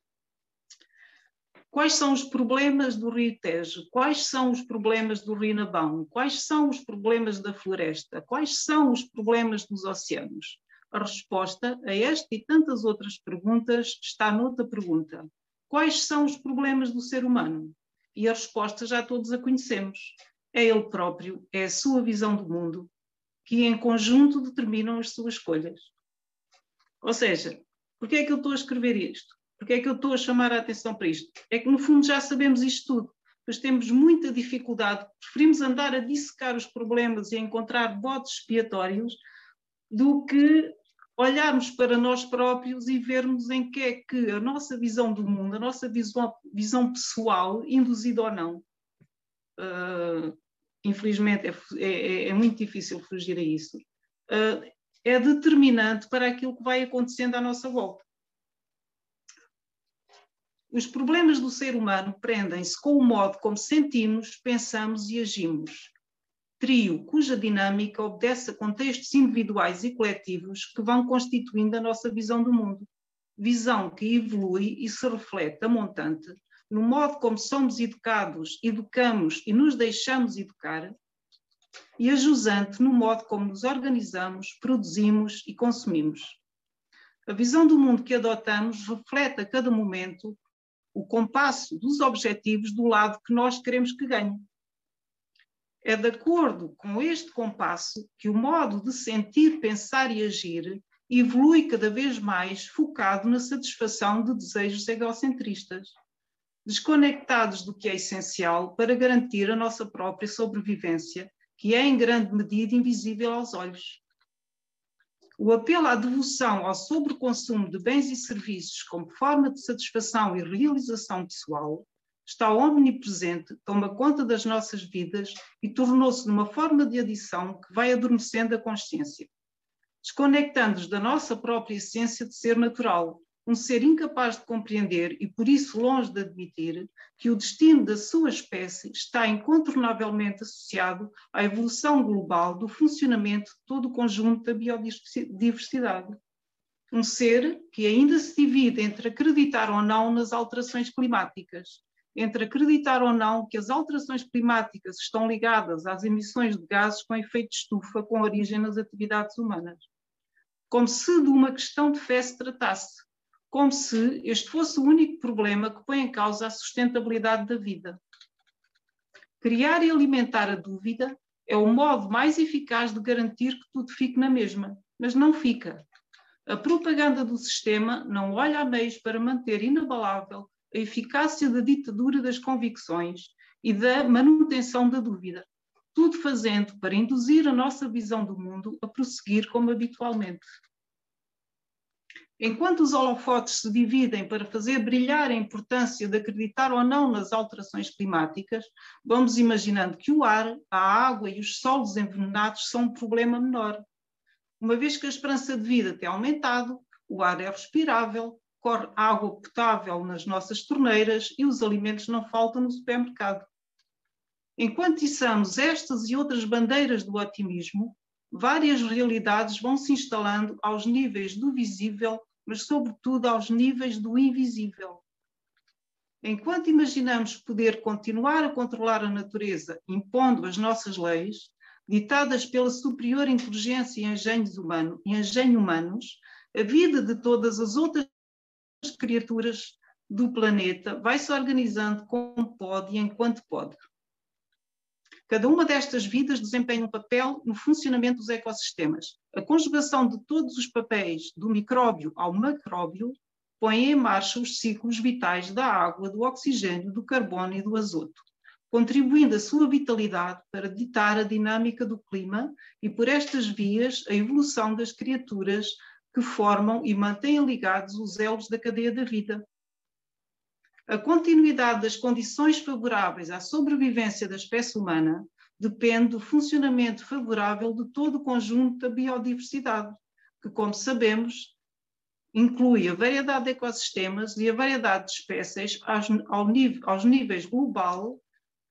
Quais são os problemas do Rio Tejo? Quais são os problemas do Rio Nabão? Quais são os problemas da floresta? Quais são os problemas dos oceanos? A resposta a esta e tantas outras perguntas está noutra pergunta. Quais são os problemas do ser humano? E a resposta já todos a conhecemos. É ele próprio, é a sua visão do mundo, que em conjunto determinam as suas escolhas. Ou seja, por que é que eu estou a escrever isto? Porque é que eu estou a chamar a atenção para isto? É que no fundo já sabemos isto tudo, mas temos muita dificuldade, preferimos andar a dissecar os problemas e encontrar botes expiatórios do que olharmos para nós próprios e vermos em que é que a nossa visão do mundo, a nossa visão, visão pessoal, induzida ou não, uh, infelizmente é, é, é, muito difícil fugir a isso, uh, é determinante para aquilo que vai acontecendo à nossa volta. Os problemas do ser humano prendem-se com o modo como sentimos, pensamos e agimos. Trio cuja dinâmica obedece a contextos individuais e coletivos que vão constituindo a nossa visão do mundo. Visão que evolui e se reflete a montante no modo como somos educados, educamos e nos deixamos educar, e a jusante no modo como nos organizamos, produzimos e consumimos. A visão do mundo que adotamos reflete a cada momento o compasso dos objetivos do lado que nós queremos que ganhe. É de acordo com este compasso que o modo de sentir, pensar e agir evolui cada vez mais focado na satisfação de desejos egocentristas, desconectados do que é essencial para garantir a nossa própria sobrevivência, que é em grande medida invisível aos olhos. O apelo à devoção ao sobreconsumo de bens e serviços como forma de satisfação e realização pessoal está omnipresente, toma conta das nossas vidas e tornou-se numa forma de adição que vai adormecendo a consciência, desconectando-nos da nossa própria essência de ser natural, um ser incapaz de compreender e por isso longe de admitir que o destino da sua espécie está incontornavelmente associado à evolução global do funcionamento de todo o conjunto da biodiversidade. Um ser que ainda se divide entre acreditar ou não nas alterações climáticas, entre acreditar ou não que as alterações climáticas estão ligadas às emissões de gases com efeito de estufa com origem nas atividades humanas. Como se de uma questão de fé se tratasse, como se este fosse o único problema que põe em causa a sustentabilidade da vida. Criar e alimentar a dúvida é o modo mais eficaz de garantir que tudo fique na mesma, mas não fica. A propaganda do sistema não olha a meios para manter inabalável a eficácia da ditadura das convicções e da manutenção da dúvida, tudo fazendo para induzir a nossa visão do mundo a prosseguir como habitualmente. Enquanto os holofotes se dividem para fazer brilhar a importância de acreditar ou não nas alterações climáticas, vamos imaginando que o ar, a água e os solos envenenados são um problema menor. Uma vez que a esperança de vida tem aumentado, o ar é respirável, corre água potável nas nossas torneiras e os alimentos não faltam no supermercado. Enquanto içamos estas e outras bandeiras do otimismo, várias realidades vão se instalando aos níveis do visível mas sobretudo aos níveis do invisível. Enquanto imaginamos poder continuar a controlar a natureza impondo as nossas leis, ditadas pela superior inteligência e engenhos humano, e engenho humanos, a vida de todas as outras criaturas do planeta vai se organizando como pode e enquanto pode. Cada uma destas vidas desempenha um papel no funcionamento dos ecossistemas. A conjugação de todos os papéis, do micróbio ao macróbio, põe em marcha os ciclos vitais da água, do oxigênio, do carbono e do azoto, contribuindo a sua vitalidade para ditar a dinâmica do clima e, por estas vias, a evolução das criaturas que formam e mantêm ligados os elos da cadeia da vida, a continuidade das condições favoráveis à sobrevivência da espécie humana depende do funcionamento favorável de todo o conjunto da biodiversidade, que, como sabemos, inclui a variedade de ecossistemas e a variedade de espécies aos, aos níveis global,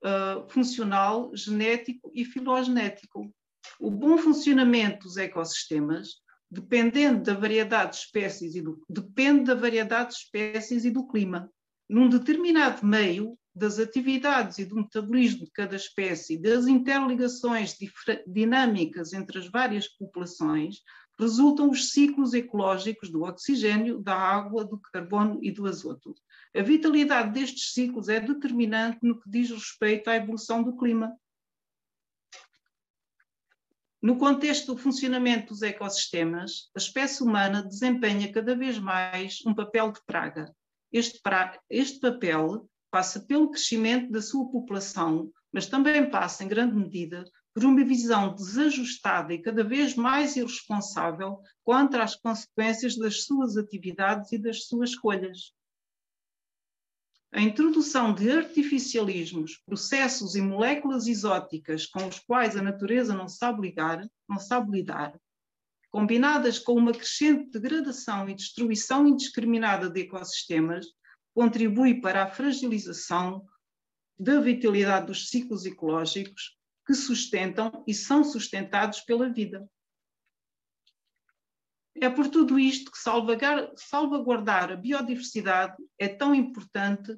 uh, funcional, genético e filogenético. O bom funcionamento dos ecossistemas dependendo da variedade de espécies e do, depende da variedade de espécies e do clima. Num determinado meio, das atividades e do metabolismo de cada espécie, das interligações dinâmicas entre as várias populações, resultam os ciclos ecológicos do oxigênio, da água, do carbono e do azoto. A vitalidade destes ciclos é determinante no que diz respeito à evolução do clima. No contexto do funcionamento dos ecossistemas, a espécie humana desempenha cada vez mais um papel de praga. Este, pra... este papel passa pelo crescimento da sua população, mas também passa, em grande medida, por uma visão desajustada e cada vez mais irresponsável quanto às consequências das suas atividades e das suas escolhas. A introdução de artificialismos, processos e moléculas exóticas com os quais a natureza não sabe, ligar, não sabe lidar, combinadas com uma crescente degradação e destruição indiscriminada de ecossistemas, contribui para a fragilização da vitalidade dos ciclos ecológicos que sustentam e são sustentados pela vida. É por tudo isto que salvaguardar a biodiversidade é tão importante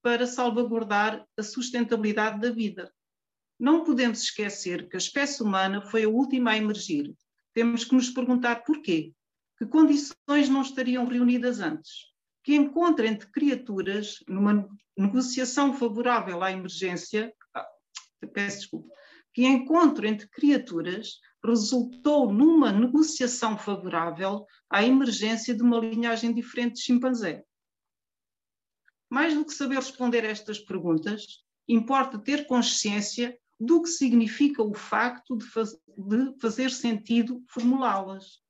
para salvaguardar a sustentabilidade da vida. Não podemos esquecer que a espécie humana foi a última a emergir. Temos que nos perguntar porquê. Que condições não estariam reunidas antes? Que encontro entre criaturas, numa negociação favorável à emergência, ah, peço desculpa, que encontro entre criaturas resultou numa negociação favorável à emergência de uma linhagem diferente de chimpanzé. Mais do que saber responder a estas perguntas, importa ter consciência do que significa o facto de, faz, de fazer sentido formulá-las.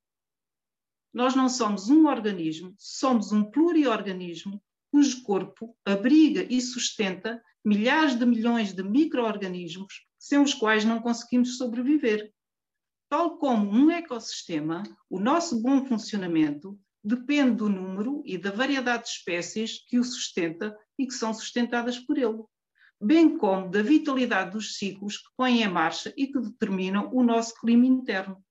Nós não somos um organismo, somos um pluriorganismo cujo corpo abriga e sustenta milhares de milhões de micro-organismos sem os quais não conseguimos sobreviver. Tal como um ecossistema, o nosso bom funcionamento depende do número e da variedade de espécies que o sustenta e que são sustentadas por ele, bem como da vitalidade dos ciclos que põem em marcha e que determinam o nosso clima interno.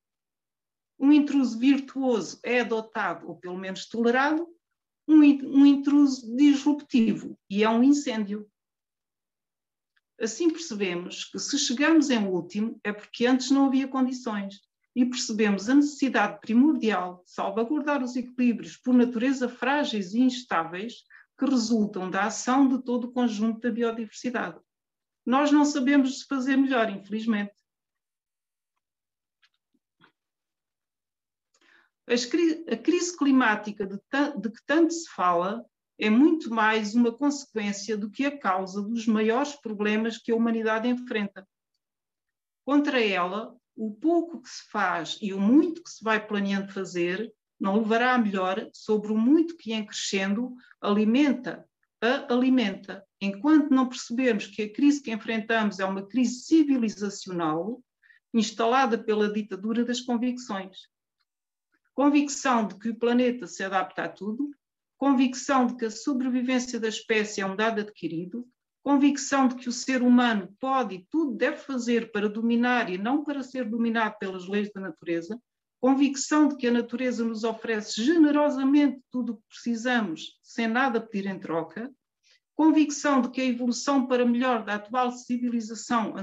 Um intruso virtuoso é adotado, ou pelo menos tolerado, um, um intruso disruptivo e é um incêndio. Assim percebemos que se chegamos em último é porque antes não havia condições e percebemos a necessidade primordial de salvaguardar os equilíbrios por natureza frágeis e instáveis que resultam da ação de todo o conjunto da biodiversidade. Nós não sabemos fazer melhor, infelizmente. A crise climática de, que tanto se fala é muito mais uma consequência do que a causa dos maiores problemas que a humanidade enfrenta. Contra ela, o pouco que se faz e o muito que se vai planeando fazer não levará a melhor sobre o muito que, em crescendo, alimenta, a alimenta. Enquanto não percebermos que a crise que enfrentamos é uma crise civilizacional, instalada pela ditadura das convicções. Convicção de que o planeta se adapta a tudo, convicção de que a sobrevivência da espécie é um dado adquirido, convicção de que o ser humano pode e tudo deve fazer para dominar e não para ser dominado pelas leis da natureza, convicção de que a natureza nos oferece generosamente tudo o que precisamos, sem nada pedir em troca, convicção de que a evolução para melhor da atual civilização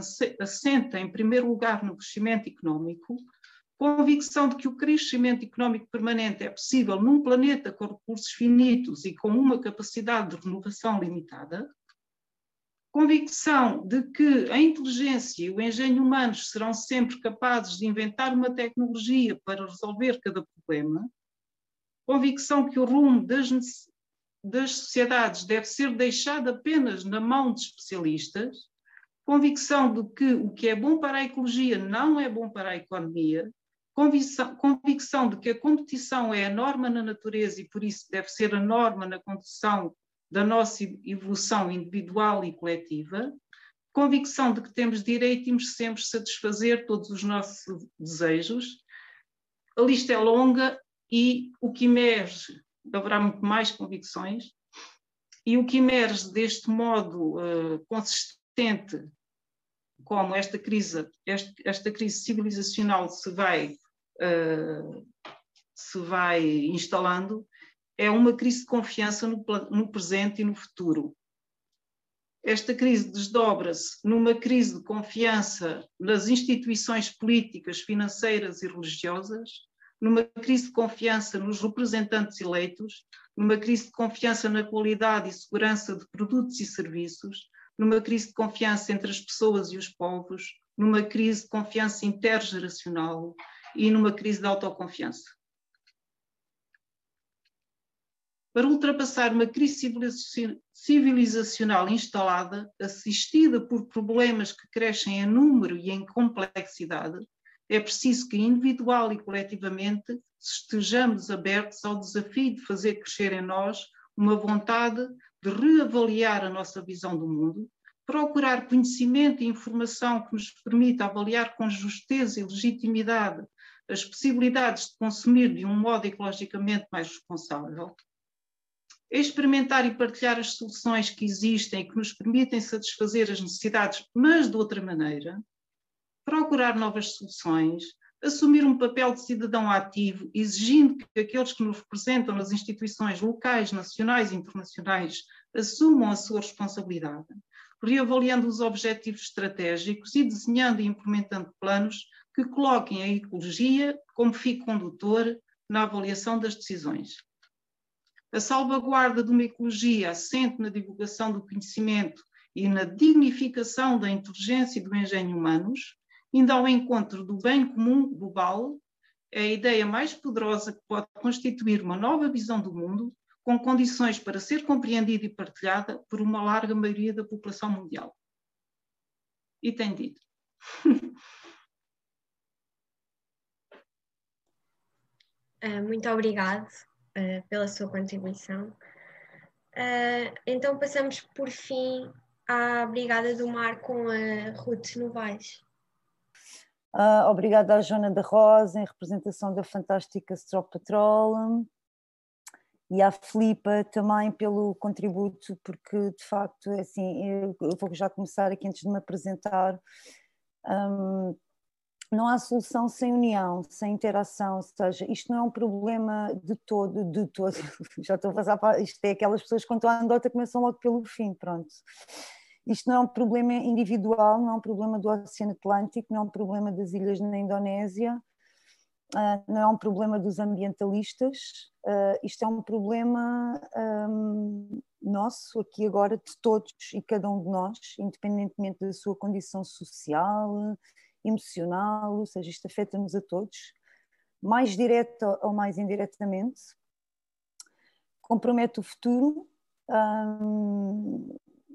assenta, em primeiro lugar, no crescimento económico, convicção de que o crescimento económico permanente é possível num planeta com recursos finitos e com uma capacidade de renovação limitada, convicção de que a inteligência e o engenho humanos serão sempre capazes de inventar uma tecnologia para resolver cada problema, convicção que o rumo das, das sociedades deve ser deixado apenas na mão de especialistas, convicção de que o que é bom para a ecologia não é bom para a economia, Convicção, convicção de que a competição é a norma na natureza e por isso deve ser a norma na condução da nossa evolução individual e coletiva, convicção de que temos direito e sempre satisfazer todos os nossos desejos. A lista é longa e o que emerge, haverá muito mais convicções, e o que emerge deste modo uh, consistente como esta crise, esta crise civilizacional se vai, uh, se vai instalando, é uma crise de confiança no, no presente e no futuro. Esta crise desdobra-se numa crise de confiança nas instituições políticas, financeiras e religiosas, numa crise de confiança nos representantes eleitos, numa crise de confiança na qualidade e segurança de produtos e serviços, numa crise de confiança entre as pessoas e os povos, numa crise de confiança intergeracional e numa crise de autoconfiança. Para ultrapassar uma crise civilizacional instalada, assistida por problemas que crescem em número e em complexidade, é preciso que individual e coletivamente estejamos abertos ao desafio de fazer crescer em nós uma vontade de reavaliar a nossa visão do mundo, procurar conhecimento e informação que nos permita avaliar com justeza e legitimidade as possibilidades de consumir de um modo ecologicamente mais responsável, experimentar e partilhar as soluções que existem e que nos permitem satisfazer as necessidades, mas de outra maneira, procurar novas soluções, assumir um papel de cidadão ativo, exigindo que aqueles que nos representam nas instituições locais, nacionais e internacionais assumam a sua responsabilidade, reavaliando os objetivos estratégicos e desenhando e implementando planos que coloquem a ecologia como fio condutor na avaliação das decisões. A salvaguarda de uma ecologia assente na divulgação do conhecimento e na dignificação da inteligência e do engenho humanos, indo ao encontro do bem comum global, é a ideia mais poderosa que pode constituir uma nova visão do mundo, com condições para ser compreendida e partilhada por uma larga maioria da população mundial. E tem dito. muito obrigado uh, pela sua contribuição. Uh, então passamos por fim à Brigada do Mar com a Ruth Novaes. Uh, obrigada à Joana da Rosa, em representação da fantástica Strop Patrol, e à Filipa também pelo contributo, porque de facto, é assim, eu, eu vou já começar aqui antes de me apresentar. Um, não há solução sem união, sem interação, ou seja, isto não é um problema de todo, de todo. Já estou a passar para. Isto é aquelas pessoas que quando estão andota começam logo pelo fim, pronto. Isto não é um problema individual, não é um problema do Oceano Atlântico, não é um problema das ilhas na Indonésia, ah, não é um problema dos ambientalistas, ah, isto é um problema nosso, aqui agora, de todos e cada um de nós, independentemente da sua condição social, emocional, ou seja, isto afeta-nos a todos, mais direta ou mais indiretamente, compromete o futuro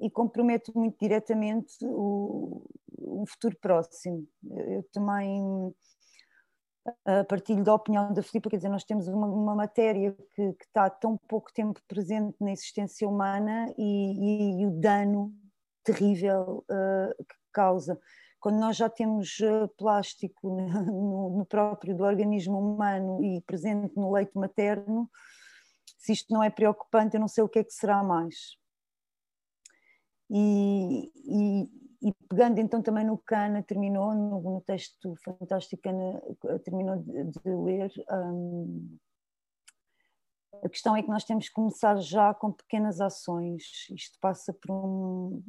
e compromete muito diretamente o, futuro próximo. Eu também partilho da opinião da Filipe, quer dizer, nós temos uma, uma matéria que, que, está tão pouco tempo presente na existência humana e, e, e o dano terrível uh, que causa. Quando nós já temos uh, plástico no, no, próprio do organismo humano e presente no leite materno, se isto não é preocupante, eu não sei o que é que será mais. E, e, e pegando então também no Cana, terminou, no, no texto fantástico Cana terminou de, de ler, um, a questão é que nós temos que começar já com pequenas ações. Isto passa por um.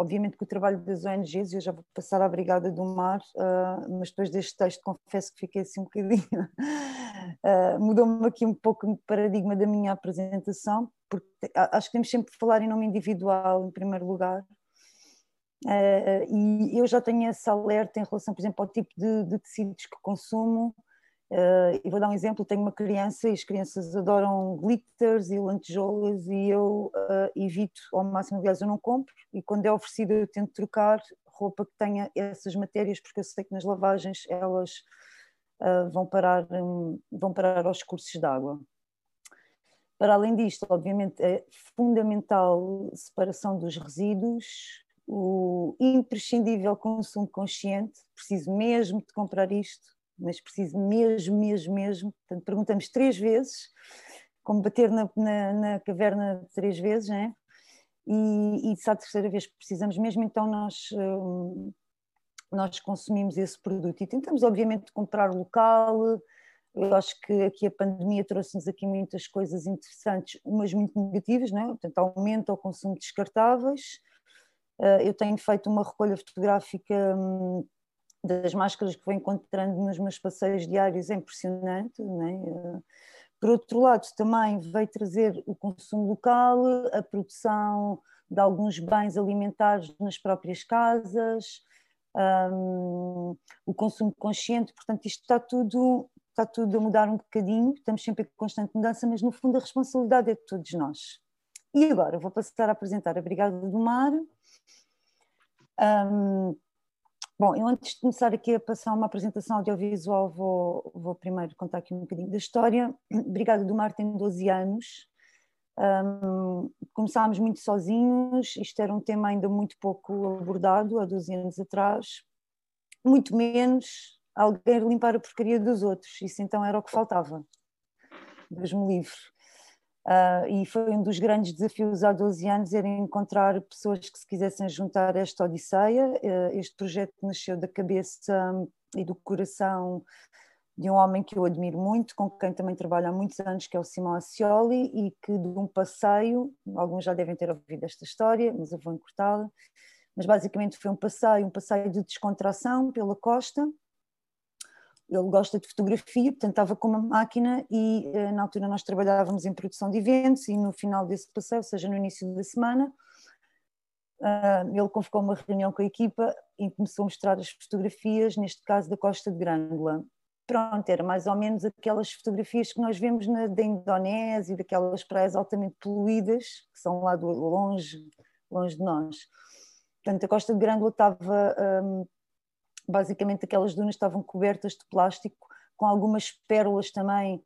Obviamente que o trabalho das ONGs, eu já vou passar à Brigada do Mar, uh, mas depois deste texto confesso que fiquei assim um bocadinho. uh, Mudou-me aqui um pouco o paradigma da minha apresentação, porque acho que temos sempre que falar em nome individual, em primeiro lugar. Uh, e eu já tenho esse alerta em relação, por exemplo, ao tipo de, de tecidos que consumo. Uh, e vou dar um exemplo: tenho uma criança e as crianças adoram glitters e lantejoulas, e eu uh, evito ao máximo, aliás, eu não compro. E quando é oferecido, eu tento trocar roupa que tenha essas matérias, porque eu sei que nas lavagens elas vão, parar, um, vão parar aos cursos de água. Para além disto, obviamente, é fundamental separação dos resíduos, o imprescindível consumo consciente, preciso mesmo de comprar isto, mas preciso mesmo, mesmo, mesmo. Portanto, perguntamos três vezes, como bater na, na, na caverna três vezes, né? E, e se a terceira vez precisamos mesmo, então nós hum, nós consumimos esse produto e tentamos, obviamente, comprar local. Eu acho que aqui a pandemia trouxe-nos aqui muitas coisas interessantes, umas muito negativas, não é? portanto, aumenta o consumo de descartáveis. Eh, eu tenho feito uma recolha fotográfica hum, das máscaras que vou encontrando nos meus passeios diários, é impressionante. É? Eh, por outro lado, também veio trazer o consumo local, a produção de alguns bens alimentares nas próprias casas, um, o consumo consciente, portanto, isto está tudo, está tudo a mudar um bocadinho, estamos sempre em constante mudança, mas no fundo a responsabilidade é de todos nós. E agora vou passar a apresentar a Brigada do Mar. Um, bom, eu antes de começar aqui a passar uma apresentação audiovisual, vou, vou primeiro contar aqui um bocadinho da história. Brigada do Mar tem 12 anos, um, começámos muito sozinhos, isto era um tema ainda muito pouco abordado há 12 anos atrás, muito menos alguém limpar a porcaria dos outros, isso então era o que faltava, Deus me livre. Uh, e foi um dos grandes desafios há 12 anos, era encontrar pessoas que se quisessem juntar a esta odisseia. Uh, este projeto nasceu da cabeça e do coração de um homem que eu admiro muito, com quem também trabalho há muitos anos, que é o Simão Ascioli, e que de um passeio, alguns já devem ter ouvido esta história, mas eu vou encurtá-la, mas basicamente foi um passeio, um passeio de descontração pela costa. Ele gosta de fotografia, portanto estava com uma máquina e eh, na altura nós trabalhávamos em produção de eventos e no final desse passeio, ou seja, no início da semana, eh, ele convocou uma reunião com a equipa e começou a mostrar as fotografias, neste caso da Costa de Grândola pronto, era mais ou menos aquelas fotografias que nós vemos na, da Indonésia, daquelas praias altamente poluídas, que são lá do, longe, longe de nós. Portanto, a Costa de Grândola estava, um, basicamente aquelas dunas estavam cobertas de plástico, com algumas pérolas também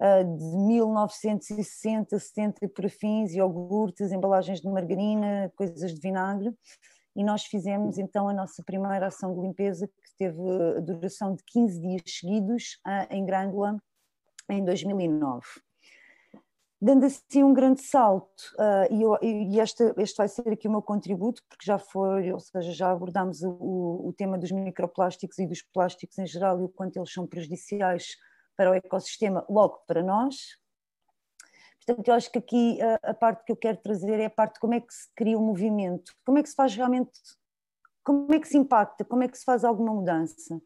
uh, de 1960, 70 por afins, iogurtes, embalagens de margarina, coisas de vinagre, e nós fizemos então a nossa primeira ação de limpeza, que teve a duração de 15 dias seguidos em Grândola, em 2009. Dando assim um grande salto, uh, e, eu, e este, este, vai ser aqui o meu contributo, porque já foi, ou seja, já abordámos o, o, tema dos microplásticos e dos plásticos em geral e o quanto eles são prejudiciais para o ecossistema, logo para nós, Portanto, eu acho que aqui a, a, parte que eu quero trazer é a parte de como é que se cria o um movimento, como é que se faz realmente, como é que se impacta, como é que se faz alguma mudança.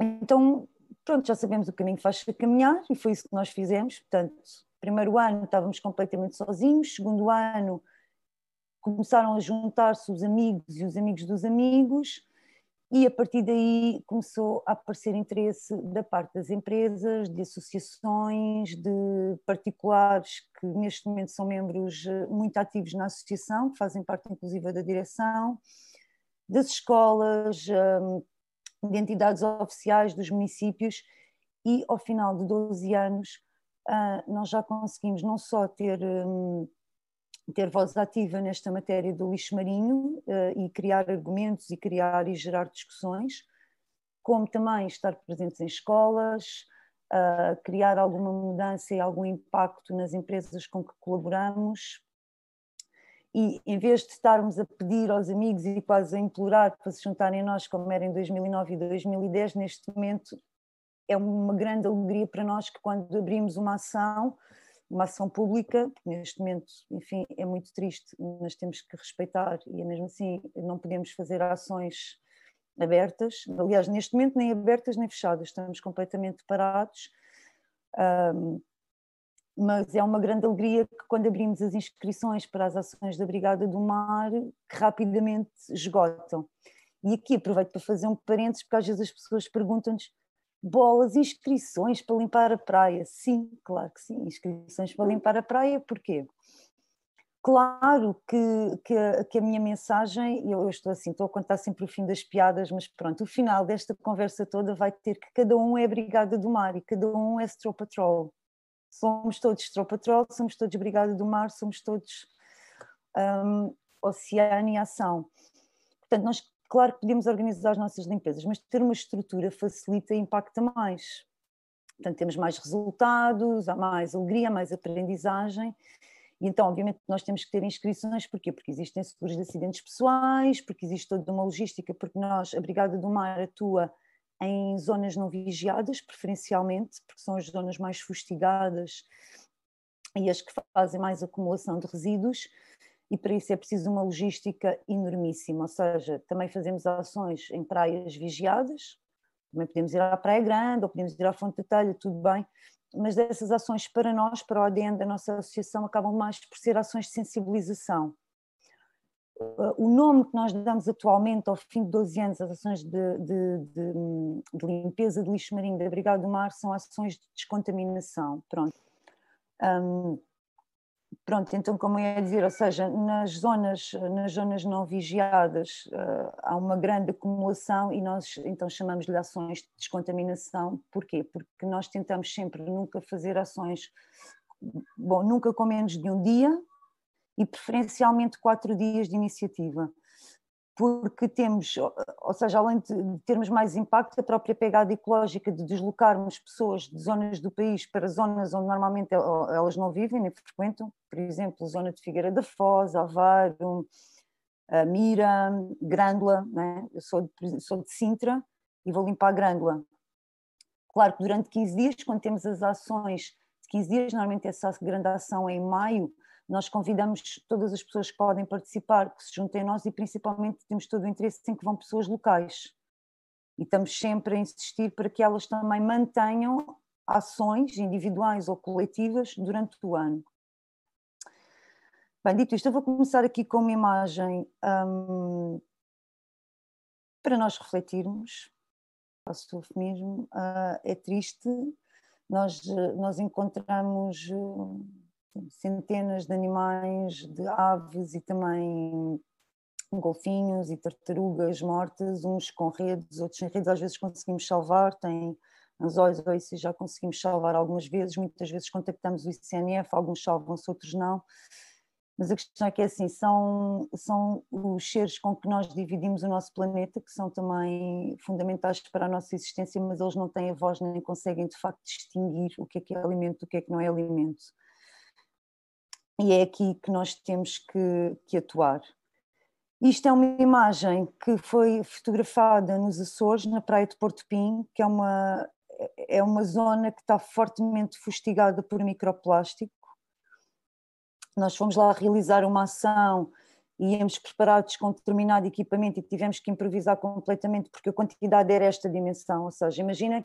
Então, pronto, já sabemos o caminho que faz caminhar e foi isso que nós fizemos. Portanto, primeiro ano estávamos completamente sozinhos, segundo ano começaram a juntar-se os amigos e os amigos dos amigos, e a partir daí começou a aparecer interesse da parte das empresas, de associações, de particulares que neste momento são membros eh, muito ativos na associação, que fazem parte inclusive da direção, das escolas, hum, de entidades oficiais dos municípios e ao final de 12 anos ah, nós já conseguimos não só ter hum, ter voz ativa nesta matéria do lixo marinho uh, e criar argumentos e criar e gerar discussões, como também estar presentes em escolas, uh, criar alguma mudança e algum impacto nas empresas com que colaboramos. E em vez de estarmos a pedir aos amigos e quase a implorar para se juntarem a nós, como era em 2009 e 2010, neste momento é uma grande alegria para nós que quando abrimos uma ação uma ação pública, porque neste momento, enfim, é muito triste, mas temos que respeitar e mesmo assim não podemos fazer ações abertas, aliás, neste momento nem abertas nem fechadas, estamos completamente parados, um, mas é uma grande alegria que quando abrimos as inscrições para as ações da Brigada do Mar, que rapidamente esgotam. E aqui aproveito para fazer um parênteses, porque às vezes as pessoas perguntam-nos bolas, inscrições para limpar a praia. Sim, claro que sim, inscrições para limpar a praia, porquê? Claro que, que, a, que a minha mensagem, eu, eu, estou assim, estou a contar sempre o fim das piadas, mas pronto, o final desta conversa toda vai ter que cada um é Brigada do Mar e cada um é Straw Patrol. Somos todos Straw Patrol, somos todos Brigada do Mar, somos todos um, Oceano e Ação. Portanto, nós Claro que podemos organizar as nossas limpezas, mas ter uma estrutura facilita e impacta mais. Portanto, temos mais resultados, há mais alegria, mais aprendizagem. E então, obviamente, nós temos que ter inscrições, porquê? Porque existem seguros de acidentes pessoais, porque existe toda uma logística, porque nós, a Brigada do Mar atua em zonas não vigiadas, preferencialmente, porque são as zonas mais fustigadas e as que fazem mais acumulação de resíduos, e para isso é preciso uma logística enormíssima, ou seja, também fazemos ações em praias vigiadas, também podemos ir à Praia Grande, ou podemos ir à Fonte da Telha, tudo bem, mas dessas ações para nós, para o ADN da nossa associação, acabam mais por ser ações de sensibilização. O nome que nós damos atualmente, ao fim de 12 anos, às ações de, de, de, de limpeza de lixo marinho da Brigada do Mar, são ações de descontaminação. Pronto. Um, Pronto, então como eu ia dizer, ou seja, nas zonas, nas zonas não vigiadas uh, há uma grande acumulação e nós então chamamos-lhe ações de descontaminação. Porquê? Porque nós tentamos sempre nunca fazer ações, bom, nunca com menos de um dia e preferencialmente quatro dias de iniciativa porque temos, ou seja, além de termos mais impacto, a própria pegada ecológica de deslocarmos pessoas de zonas do país para zonas onde normalmente elas não vivem nem frequentam, por exemplo, zona de Figueira da Foz, Aveiro, Mira, Grândola, né? eu sou de, sou de Sintra e vou limpar a Grândola. Claro que durante 15 dias, quando temos as ações de 15 dias, normalmente essa grande ação é em maio, nós convidamos todas as pessoas que podem participar, que se juntem a nós e principalmente temos todo o interesse em que vão pessoas locais. E estamos sempre a insistir para que elas também mantenham ações individuais ou coletivas durante o ano. Bem, dito isto, eu vou começar aqui com uma imagem um, para nós refletirmos. Faço o eufemismo. Uh, é triste. Nós, nós encontramos. Uh, centenas de animais, de aves e também golfinhos e tartarugas mortas, uns com redes, outros sem redes, às vezes conseguimos salvar, tem anzóis ou isso já conseguimos salvar algumas vezes, muitas vezes contactamos o ICNF, alguns salvam-se, outros não, mas a questão é que é assim, são, são os seres com que nós dividimos o nosso planeta, que são também fundamentais para a nossa existência, mas eles não têm a voz nem conseguem de facto distinguir o que é que é alimento do que é que não é alimento e é aqui que nós temos que, que atuar. Isto é uma imagem que foi fotografada nos Açores, na praia de Porto Pim, que é uma, é uma zona que está fortemente fustigada por microplástico. Nós fomos lá realizar uma ação e íamos preparados com determinado equipamento e tivemos que improvisar completamente porque a quantidade era esta dimensão, ou seja, imagina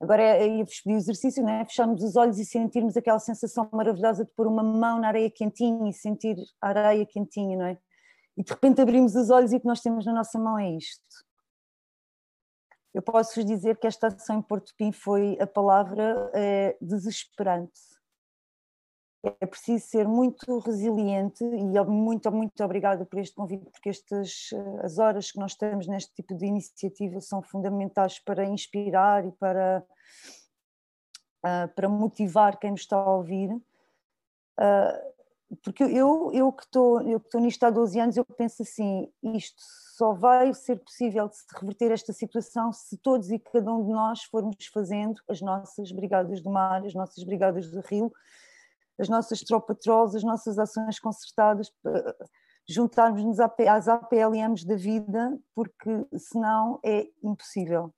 Agora é, é o exercício, não é? fecharmos os olhos e sentirmos aquela sensação maravilhosa de pôr uma mão na areia quentinha e sentir a areia quentinha, não é? E de repente abrimos os olhos e o que nós temos na nossa mão é isto. Eu posso vos dizer que esta ação em Porto Pim foi a palavra é, desesperante é preciso ser muito resiliente e muito, muito obrigada por este convite, porque estas, eh, as horas que nós temos neste tipo de iniciativa são fundamentais para inspirar e para, uh, para motivar quem nos está a ouvir. Uh, porque eu, eu que estou eu que estou nisto há 12 anos, eu penso assim, isto só vai ser possível de se reverter esta situação se todos e cada um de nós formos fazendo as nossas brigadas do mar, as nossas brigadas do rio, as nossas tropas, as nossas ações concertadas, juntarmos-nos às APLMs da vida, porque senão é impossível.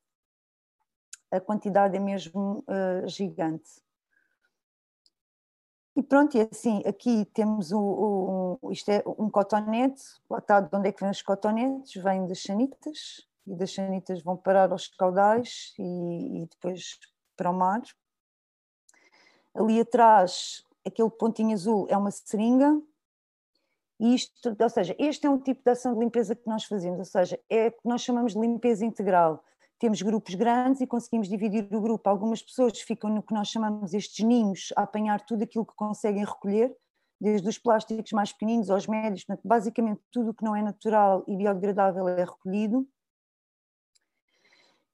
A quantidade é mesmo uh, gigante. E pronto, e assim, aqui temos o, o, isto é um cotonete, está de onde é que vêm os cotonetes, vêm das sanitas, e das sanitas vão parar aos caudais e, e depois para o mar. Ali atrás aquele pontinho azul é uma seringa, e isto, ou seja, este é um tipo de ação de limpeza que nós fazemos, ou seja, é o que nós chamamos de limpeza integral. Temos grupos grandes e conseguimos dividir o grupo. Algumas pessoas ficam no que nós chamamos estes ninhos a apanhar tudo aquilo que conseguem recolher, desde os plásticos mais pequeninos aos médios, basicamente tudo o que não é natural e biodegradável é recolhido.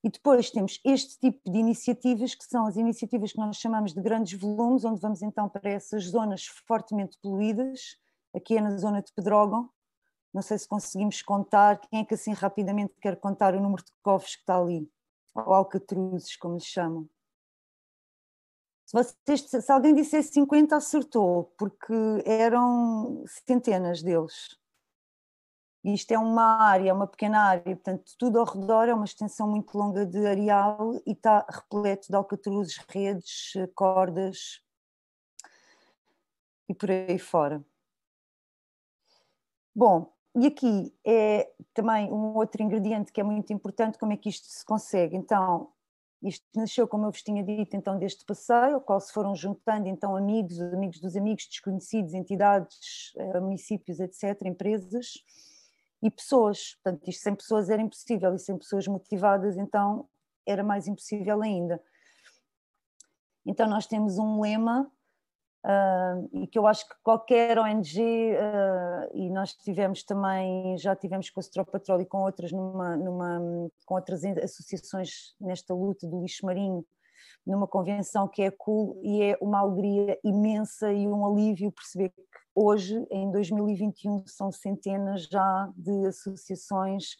E depois temos este tipo de iniciativas, que são as iniciativas que nós chamamos de grandes volumes, onde vamos então para essas zonas fortemente poluídas, aqui é na zona de Pedrógão. Não sei se conseguimos contar, quem é que assim rapidamente quer contar o número de cofres que está ali, ou alcatruzes, como lhes chamam. Se, vocês, se alguém dissesse 50, acertou, porque eram centenas deles. Isto é uma área, uma pequena área, portanto, tudo ao redor é uma extensão muito longa de areal e está repleto de alcatruzes, redes, cordas e por aí fora. Bom, e aqui é também um outro ingrediente que é muito importante, como é que isto se consegue. Então, isto nasceu, como eu vos tinha dito, então deste passeio, ao qual se foram juntando então amigos, amigos dos amigos, desconhecidos, entidades, eh, municípios, etc., empresas e pessoas. Portanto, isto sem pessoas era impossível e sem pessoas motivadas, então era mais impossível ainda. Então nós temos um lema uh, e que eu acho que qualquer ONG, uh, ah, e nós tivemos também, já tivemos com a Stropatrol e com outras, numa, numa, com outras associações nesta luta do lixo marinho, numa convenção que é cool e é uma alegria imensa e um alívio perceber que hoje, em 2021, são centenas já de associações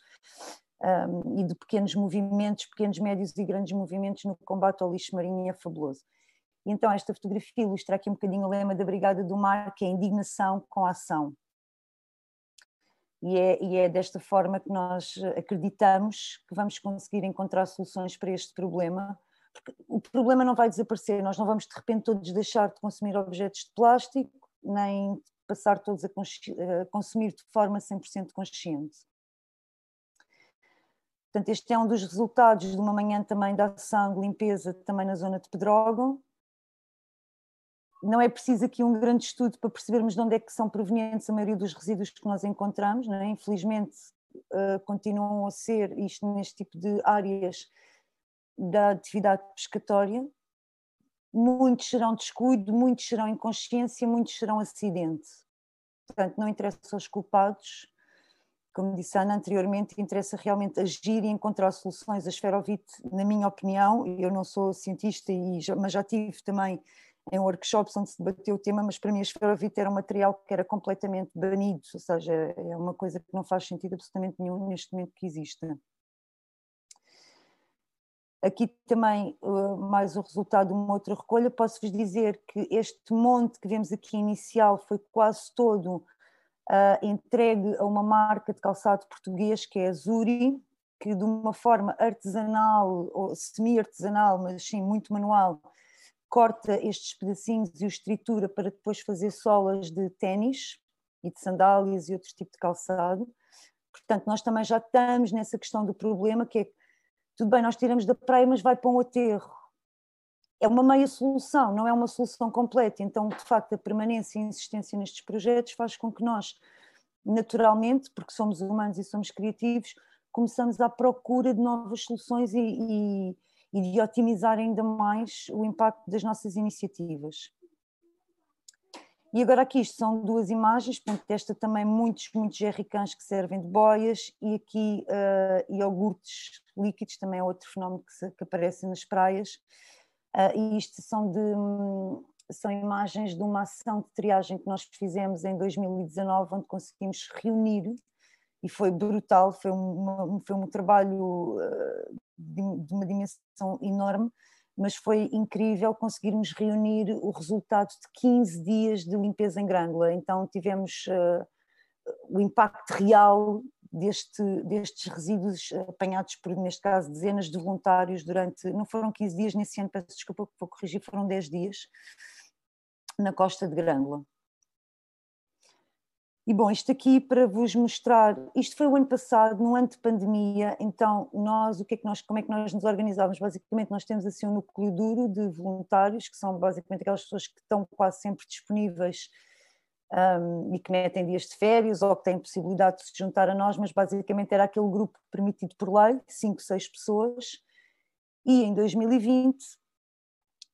um, e de pequenos movimentos, pequenos, médios e grandes movimentos no combate ao lixo marinho é fabuloso. Então, esta fotografia ilustra aqui um bocadinho o lema da Brigada do Mar, que é indignação com ação. E é, e é, desta forma que nós acreditamos que vamos conseguir encontrar soluções para este problema, o problema não vai desaparecer, nós não vamos de repente todos deixar de consumir objetos de plástico, nem passar todos a, a consumir de forma 100% consciente. Portanto, este é um dos resultados de uma manhã também da ação de limpeza também na zona de Pedrógão, não é preciso aqui um grande estudo para percebermos de onde é que são provenientes a maioria dos resíduos que nós encontramos, é? infelizmente uh, continuam a ser isto neste tipo de áreas da atividade pescatória, muitos serão descuido, muitos serão inconsciência, muitos serão acidente. Portanto, não interessa aos culpados, como disse a Ana anteriormente, interessa realmente agir e encontrar soluções. A esferovite, na minha opinião, eu não sou cientista, e já, mas já tive também em workshops onde se debateu o tema, mas para mim a esferovite era um material que era completamente banido, ou seja, é uma coisa que não faz sentido absolutamente nenhum neste momento que existe. Aqui também uh, mais o resultado de uma outra recolha, posso-vos dizer que este monte que vemos aqui inicial foi quase todo uh, entregue a uma marca de calçado português que é a Zuri, que de uma forma artesanal ou semi-artesanal, mas sim muito manual, corta estes pedacinhos e os tritura para depois fazer solas de ténis e de sandálias e outro tipo de calçado. Portanto, nós também já estamos nessa questão do problema, que é, tudo bem, nós tiramos da praia, mas vai para um aterro. É uma meia solução, não é uma solução completa. Então, de facto, a permanência e a insistência nestes projetos faz com que nós, naturalmente, porque somos humanos e somos criativos, começamos à procura de novas soluções e, e e de otimizar ainda mais o impacto das nossas iniciativas. E agora aqui isto são duas imagens, portanto, esta também muitos, muitos jerrycans que servem de boias e aqui uh, iogurtes líquidos, também é outro fenómeno que, se, que aparece nas praias. Uh, e isto são, de, são imagens de uma ação de triagem que nós fizemos em 2019, onde conseguimos reunir e foi brutal, foi, uma, foi um trabalho uh, de, de uma dimensão enorme, mas foi incrível conseguirmos reunir o resultado de 15 dias de limpeza em Grândola. Então tivemos uh, o impacto real deste, destes resíduos apanhados por, neste caso, dezenas de voluntários durante, não foram 15 dias nesse ano, peço desculpa, vou corrigir, foram 10 dias na costa de Grândola. E bom, isto aqui para vos mostrar, isto foi o ano passado, no ano de pandemia, então nós, o que é que nós, como é que nós nos organizávamos? Basicamente nós temos assim um núcleo duro de voluntários, que são basicamente aquelas pessoas que estão quase sempre disponíveis um, e que metem dias de férias ou que têm possibilidade de se juntar a nós, mas basicamente era aquele grupo permitido por lei, cinco, seis pessoas, e em 2020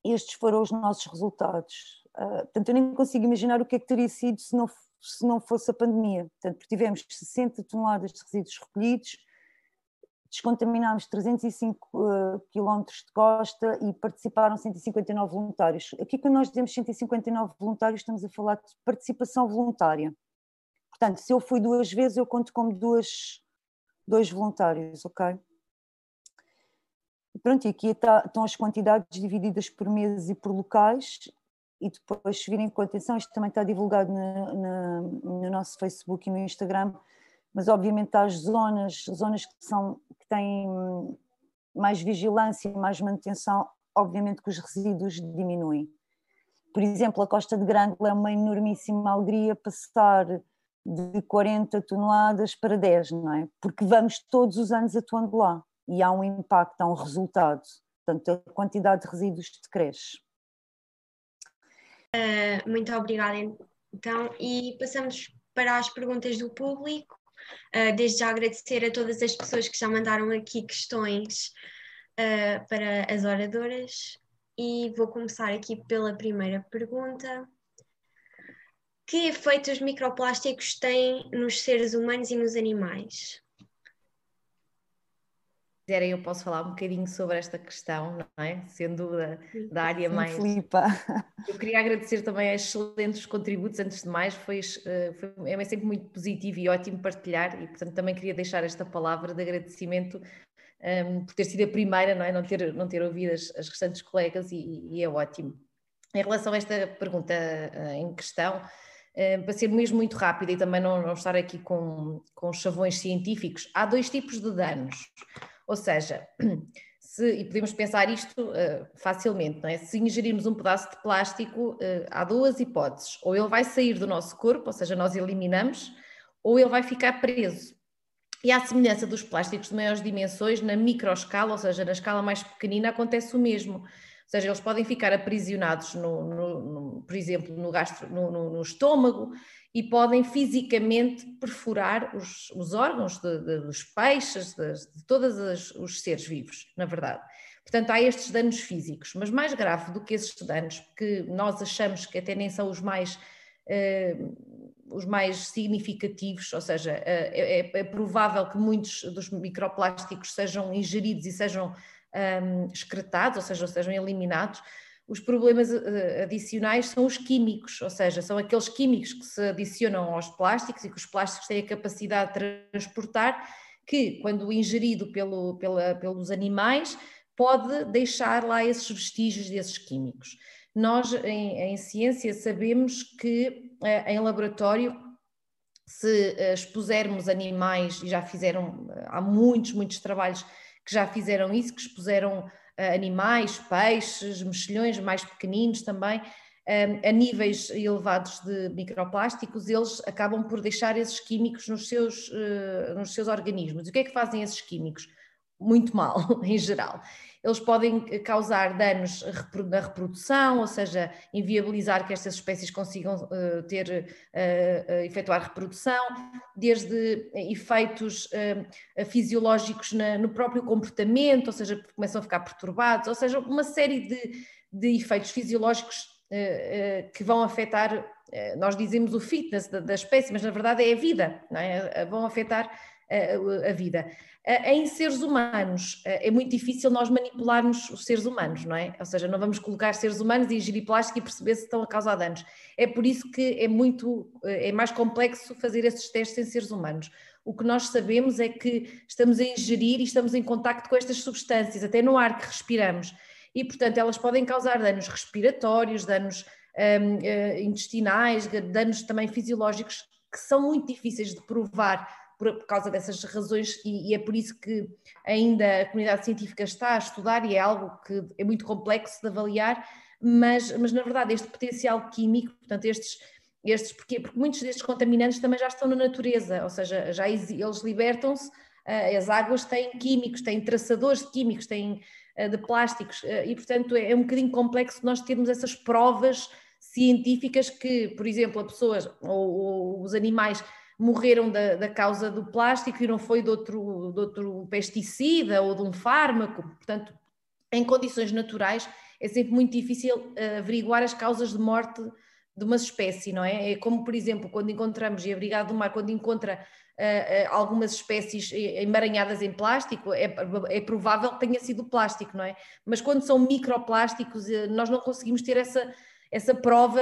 estes foram os nossos resultados. Uh, portanto, eu nem consigo imaginar o que é que teria sido se não se não fosse a pandemia. Portanto, tivemos 60 toneladas de resíduos recolhidos, descontaminámos 305 uh, quilómetros de costa e participaram 159 voluntários. Aqui quando nós dizemos 159 voluntários estamos a falar de participação voluntária. Portanto, se eu fui duas vezes eu conto como duas, dois voluntários, ok? pronto, e aqui está, estão as quantidades divididas por meses e por locais, e depois, se virem com atenção, isto também está divulgado no, no, no nosso Facebook e no Instagram, mas obviamente há as zonas, zonas que, são, que têm mais vigilância e mais manutenção, obviamente que os resíduos diminuem. Por exemplo, a Costa de Grândola é uma enormíssima alegria passar de 40 toneladas para 10, não é? Porque vamos todos os anos atuando lá e há um impacto, há um resultado. Portanto, a quantidade de resíduos decresce. Uh, muito obrigada, então. E passamos para as perguntas do público. Uh, desde já agradecer a todas as pessoas que já mandaram aqui questões uh, para as oradoras. E vou começar aqui pela primeira pergunta. Que efeitos os microplásticos têm nos seres humanos e nos animais? Quiserem, eu posso falar um bocadinho sobre esta questão, não é? Sendo da, da área Sim, mais. Filipa. Eu queria agradecer também a excelentes contributos, antes de mais, foi, eh, foi, é sempre muito positivo e ótimo partilhar, e portanto também queria deixar esta palavra de agradecimento um, ehm, por ter sido a primeira, não é? Não ter, não ter ouvido as, as restantes colegas, e, e, é ótimo. Em relação a esta pergunta uh, em questão, uh, para ser mesmo muito rápida e também não, não estar aqui com, com chavões científicos, há dois tipos de danos. Ou seja, se, e podemos pensar isto uh, facilmente, não é? Se ingerirmos um pedaço de plástico, uh, há duas hipóteses. Ou ele vai sair do nosso corpo, ou seja, nós eliminamos, ou ele vai ficar preso. E à semelhança dos plásticos de maiores dimensões, na microescala, ou seja, na escala mais pequenina, acontece o mesmo. Ou seja, eles podem ficar aprisionados, no, no, no por exemplo, no, gastro, no, estômago e podem fisicamente perfurar os, os órgãos de, de, dos peixes, de, todos os seres vivos, na verdade. Portanto, há estes danos físicos, mas mais grave do que esses danos, que nós achamos que até nem são os mais, uh, os mais significativos, ou seja, uh, é, é, provável que muitos dos microplásticos sejam ingeridos e sejam um, eh, excretados, ou seja, sejam eliminados, os problemas eh, adicionais são os químicos, ou seja, são aqueles químicos que se adicionam aos plásticos e que os plásticos têm a capacidade de transportar, que, quando ingerido pelo, pela, pelos animais, pode deixar lá esses vestígios desses químicos. Nós, em, em ciência, sabemos que eh, em laboratório, se eh, expusermos animais, e já fizeram, há muitos, muitos trabalhos que já fizeram isso, que expuseram animais, peixes, mexilhões mais pequeninos também, a níveis elevados de microplásticos, eles acabam por deixar esses químicos nos seus, eh, nos seus organismos. E o que é que fazem esses químicos? Muito mal, em geral eles podem causar danos na reprodução, ou seja, inviabilizar que estas espécies consigam uh, ter, uh, efetuar reprodução, desde efeitos fisiológicos no próprio comportamento, ou seja, começam a ficar perturbados, ou seja, uma série de, de efeitos fisiológicos que vão afetar, nós dizemos o fitness da, da espécie, mas na verdade é a vida, é? vão afetar a, vida. Em seres humanos, é muito difícil nós manipularmos os seres humanos, não é? Ou seja, não vamos colocar seres humanos e ingerir plástico e perceber se estão a causar danos. É por isso que é muito, é mais complexo fazer esses testes em seres humanos. O que nós sabemos é que estamos a ingerir e estamos em contacto com estas substâncias, até no ar que respiramos. E, portanto, elas podem causar danos respiratórios, danos um, uh, intestinais, danos também fisiológicos, que são muito difíceis de provar por, por causa dessas razões, e, e, é por isso que ainda a comunidade científica está a estudar e é algo que é muito complexo de avaliar, mas, mas na verdade este potencial químico, portanto estes, estes porquê? Porque muitos destes contaminantes também já estão na natureza, ou seja, já eles libertam-se, eh, as águas têm químicos, têm traçadores de químicos, têm eh, de plásticos, eh, e portanto é, é um bocadinho complexo nós termos essas provas científicas que, por exemplo, a pessoas ou, ou os animais morreram da, da, causa do plástico e não foi de outro, de outro pesticida ou de um fármaco. Portanto, em condições naturais é sempre muito difícil uh, averiguar as causas de morte de uma espécie, não é? É como, por exemplo, quando encontramos, e a Brigada do Mar, quando encontra uh, uh, algumas espécies emaranhadas em plástico, é, é, provável que tenha sido plástico, não é? Mas quando são microplásticos, nós não conseguimos ter essa essa prova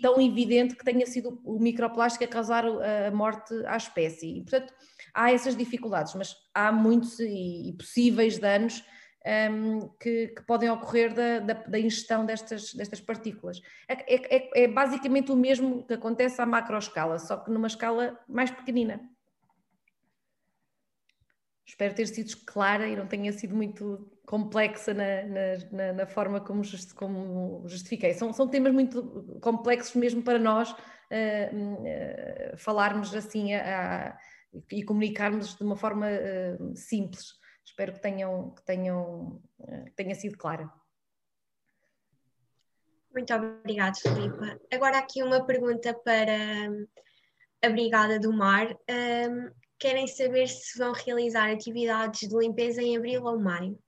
tão evidente que tenha sido o microplástico a causar a morte à espécie. E, portanto, há essas dificuldades, mas há muitos e, possíveis danos um, que, que, podem ocorrer da, da, da, ingestão destas, destas partículas. É, é, é, é basicamente o mesmo que acontece à macro escala, só que numa escala mais pequenina. Espero ter sido clara e não tenha sido muito complexa na, na, na forma como, just, como, justifiquei. São, são temas muito complexos mesmo para nós uh, uh, falarmos assim a, a, e comunicarmos de uma forma uh, simples. Espero que tenham, que tenham tenha sido clara. Muito obrigada, Filipa. Agora aqui uma pergunta para a Brigada do Mar. Um, querem saber se vão realizar atividades de limpeza em abril ou maio.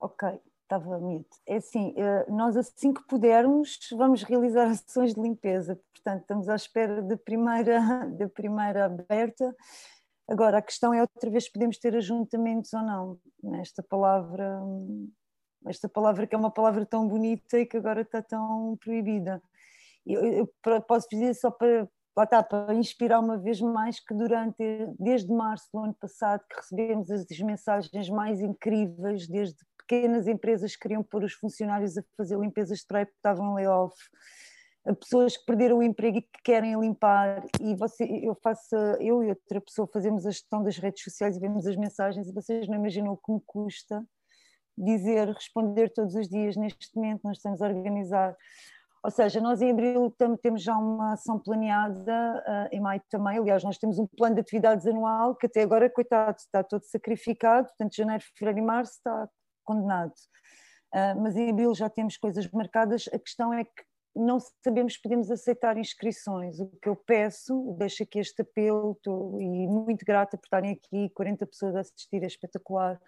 Ok, estava mute. É assim, eh, nós assim que pudermos vamos realizar ações de limpeza, portanto estamos à espera da primeira, da primeira aberta. Agora, a questão é outra vez podemos ter ajuntamentos ou não. Esta palavra, esta palavra que é uma palavra tão bonita e que agora está tão proibida. Eu, eu posso dizer só para, lá está, para inspirar uma vez mais que durante, desde março do ano passado, que recebemos as mensagens mais incríveis, desde pequenas empresas que queriam pôr os funcionários a fazer limpezas de praia porque estavam em layoff, pessoas que perderam o emprego e que querem limpar, e você, eu faço, eu e outra pessoa fazemos a gestão das redes sociais e vemos as mensagens e vocês não imaginam o que me custa dizer, responder todos os dias neste momento, nós estamos a organizar ou seja, nós em abril temos já uma ação planeada, uh, em maio também, aliás, nós temos um plano de atividades anual que até agora, coitado, está todo sacrificado, portanto, janeiro, fevereiro e março está condenado. Uh, mas em abril já temos coisas marcadas, a questão é que não sabemos se podemos aceitar inscrições. O que eu peço, deixo aqui este apelo, estou e muito grata por estarem aqui, 40 pessoas a assistir, é espetacular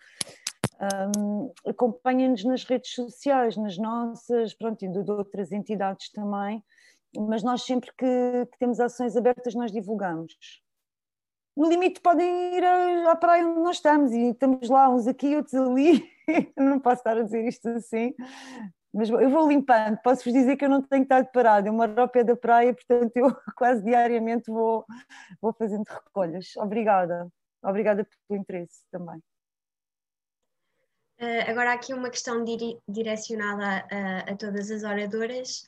um, acompanhem-nos nas redes sociais, nas nossas, pronto, e de, de outras entidades também, mas nós sempre que, que, temos ações abertas nós divulgamos. No limite podem ir à, à praia onde nós estamos e estamos lá uns aqui, outros ali, não posso estar a dizer isto assim, mas eu vou limpando, posso-vos dizer que eu não tenho estado parada, eu moro ao pé da praia, portanto eu quase diariamente vou, vou fazendo recolhas. Obrigada, obrigada pelo interesse também. Uh, agora, aqui uma questão dire direcionada a, a, todas as oradoras.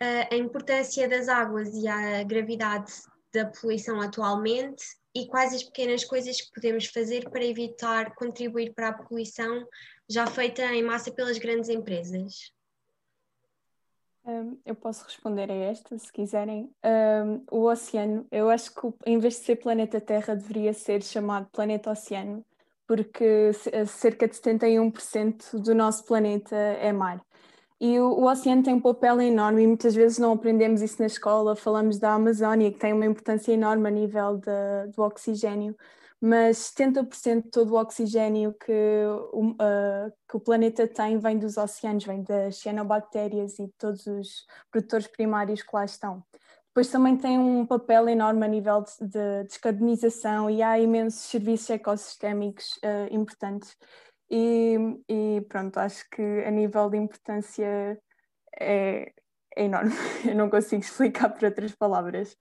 Uh, a importância das águas e a gravidade da poluição atualmente e quais as pequenas coisas que podemos fazer para evitar contribuir para a poluição já feita em massa pelas grandes empresas? Um, eu posso responder a esta, se quiserem. Um, o oceano, eu acho que em vez de ser planeta Terra, deveria ser chamado planeta Oceano, porque cerca de 71% do nosso planeta é mar. E o, o, oceano tem um papel enorme e muitas vezes não aprendemos isso na escola. Falamos da Amazónia, que tem uma importância enorme a nível de, do oxigênio, mas 70% de todo o oxigênio que o, uh, que o planeta tem vem dos oceanos, vem das cianobactérias e de todos os produtores primários que lá estão. Depois também tem um papel enorme a nível de, de descarbonização e há imensos serviços ecossistémicos uh, importantes. E, e, pronto, acho que a nível de importância é, é enorme. Eu não consigo explicar por outras palavras.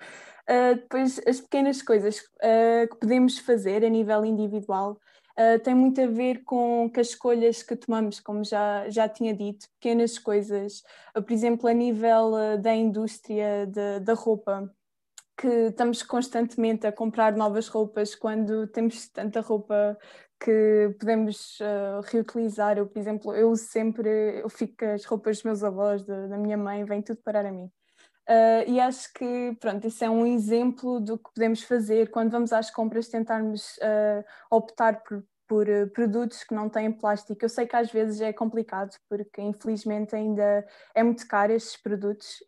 Uh, depois, as pequenas coisas uh, que podemos fazer a nível individual uh, tem muito a ver com, as escolhas que tomamos, como já, já tinha dito, pequenas coisas, uh, por exemplo, a nível uh, da indústria de, da roupa, que estamos constantemente a comprar novas roupas quando temos tanta roupa que podemos uh, reutilizar. Eu, por exemplo, eu sempre, eu fico as roupas dos meus avós, de, da minha mãe, vem tudo parar a mim. Uh, e acho que, pronto, isso é um exemplo do que podemos fazer quando vamos às compras, tentarmos uh, optar por, por uh, produtos que não têm plástico. Eu sei que às vezes é complicado, porque infelizmente ainda é muito caro estes produtos,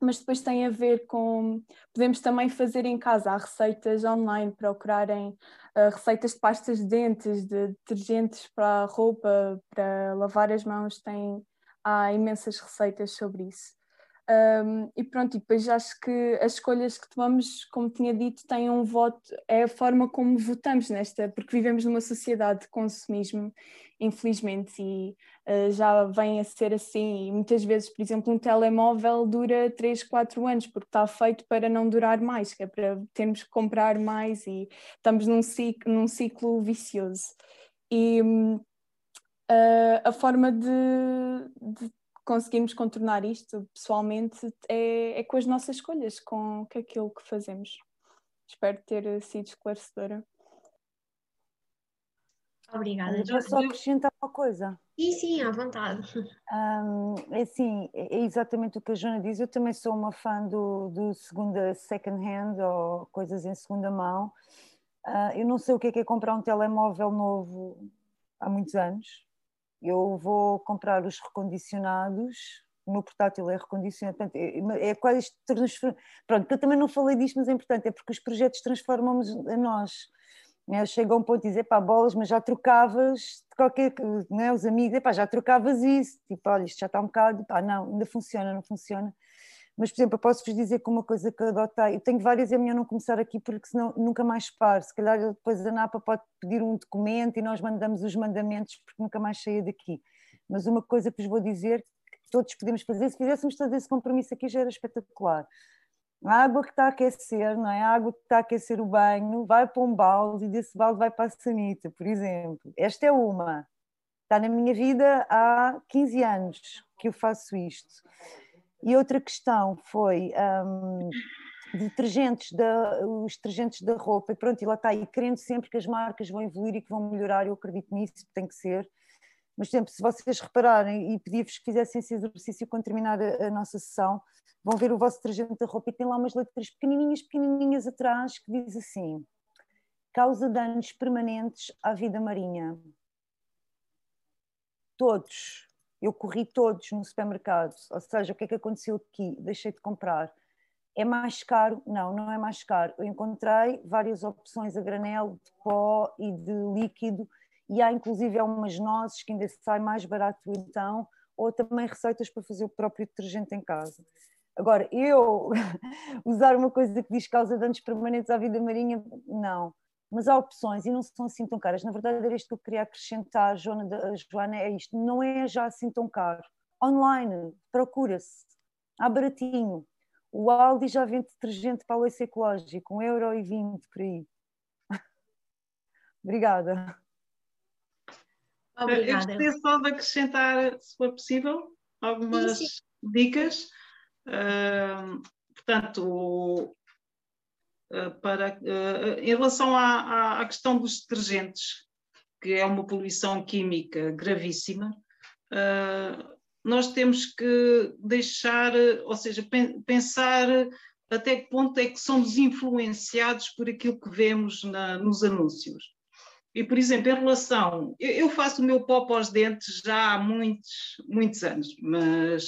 mas depois tem a ver com. Podemos também fazer em casa, há receitas online, procurarem receitas de pastas de dentes, de detergentes para a roupa, para lavar as mãos, tem, há imensas receitas sobre isso. Um, e pronto, e depois acho que as escolhas que tomamos, como tinha dito, têm um voto, é a forma como votamos nesta, porque vivemos numa sociedade de consumismo, infelizmente, e uh, já vem a ser assim. E muitas vezes, por exemplo, um telemóvel dura 3, 4 anos, porque está feito para não durar mais, que é para termos que comprar mais e estamos num ciclo, num ciclo vicioso. E uh, a forma de, de conseguirmos contornar isto pessoalmente é, é, com as nossas escolhas, com, aquilo que fazemos. Espero ter sido esclarecedora. Obrigada. Vou só acrescentar uma coisa. Sim, sim, à vontade. Um, é assim, é exatamente o que a Joana diz. Eu também sou uma fã do, do segunda second hand ou coisas em segunda mão. Uh, eu não sei o que é, que é comprar um telemóvel novo há muitos anos eu vou comprar os recondicionados, o meu portátil é recondicionado, portanto, é, é quase transform... Pronto, eu também não falei disto, mas é importante, é porque os projetos transformam-nos a nós. Né? Chega a um ponto de dizer, pá, bolas, mas já trocavas de qualquer, né? os amigos, pá, já trocavas isso, tipo, olha, isto já está um bocado, pá, não, ainda funciona, não funciona. Mas, por exemplo, eu posso-vos dizer que uma coisa que adotei, eu tenho várias, é melhor não começar aqui porque senão nunca mais paro. Se calhar depois a NAPA pode pedir um documento e nós mandamos os mandamentos porque nunca mais saia daqui. Mas uma coisa que vos vou dizer, que todos podemos fazer, se fizéssemos todo esse compromisso aqui já era espetacular. A água que está a aquecer, não é? A água que está a aquecer o banho, vai para um balde e desse balde vai para a sanita, por exemplo. Esta é uma. Está na minha vida há 15 anos que eu faço isto. E outra questão foi um, detergentes da, os detergentes da roupa, e pronto, e lá está, e querendo sempre que as marcas vão evoluir e que vão melhorar, eu acredito nisso, tem que ser. Mas, por exemplo, se vocês repararem e pedir-vos que fizessem esse exercício quando terminar a, a, nossa sessão, vão ver o vosso detergente da roupa e tem lá umas letras pequenininhas, pequenininhas atrás que diz assim: causa danos permanentes à vida marinha. Todos eu corri todos no supermercado, ou seja, o que é que aconteceu aqui? Deixei de comprar. É mais caro? Não, não é mais caro. Eu encontrei várias opções a granel, de pó e de líquido, e há inclusive algumas nozes que ainda sai mais barato então, ou também receitas para fazer o próprio detergente em casa. Agora, eu usar uma coisa que diz causa danos permanentes à vida marinha, não mas há opções e não são assim tão caras. Na verdade, era isto que eu queria acrescentar, Joana, Joana, é isto, não é já assim tão caro. Online, procura-se, há baratinho. O Aldi já vende detergente para o esse ecológico, 1,20€ por aí. Obrigada. Obrigada. Eu gostaria só de acrescentar, se for possível, algumas sim, sim. dicas. Uh, portanto, eh, para, uh, em relação à, à, questão dos detergentes, que é uma poluição química gravíssima, uh, nós temos que deixar, ou seja, pensar até que ponto é que somos influenciados por aquilo que vemos na, nos anúncios. E, por exemplo, em relação. Eu, eu faço o meu pó para os dentes já há muitos, muitos anos, mas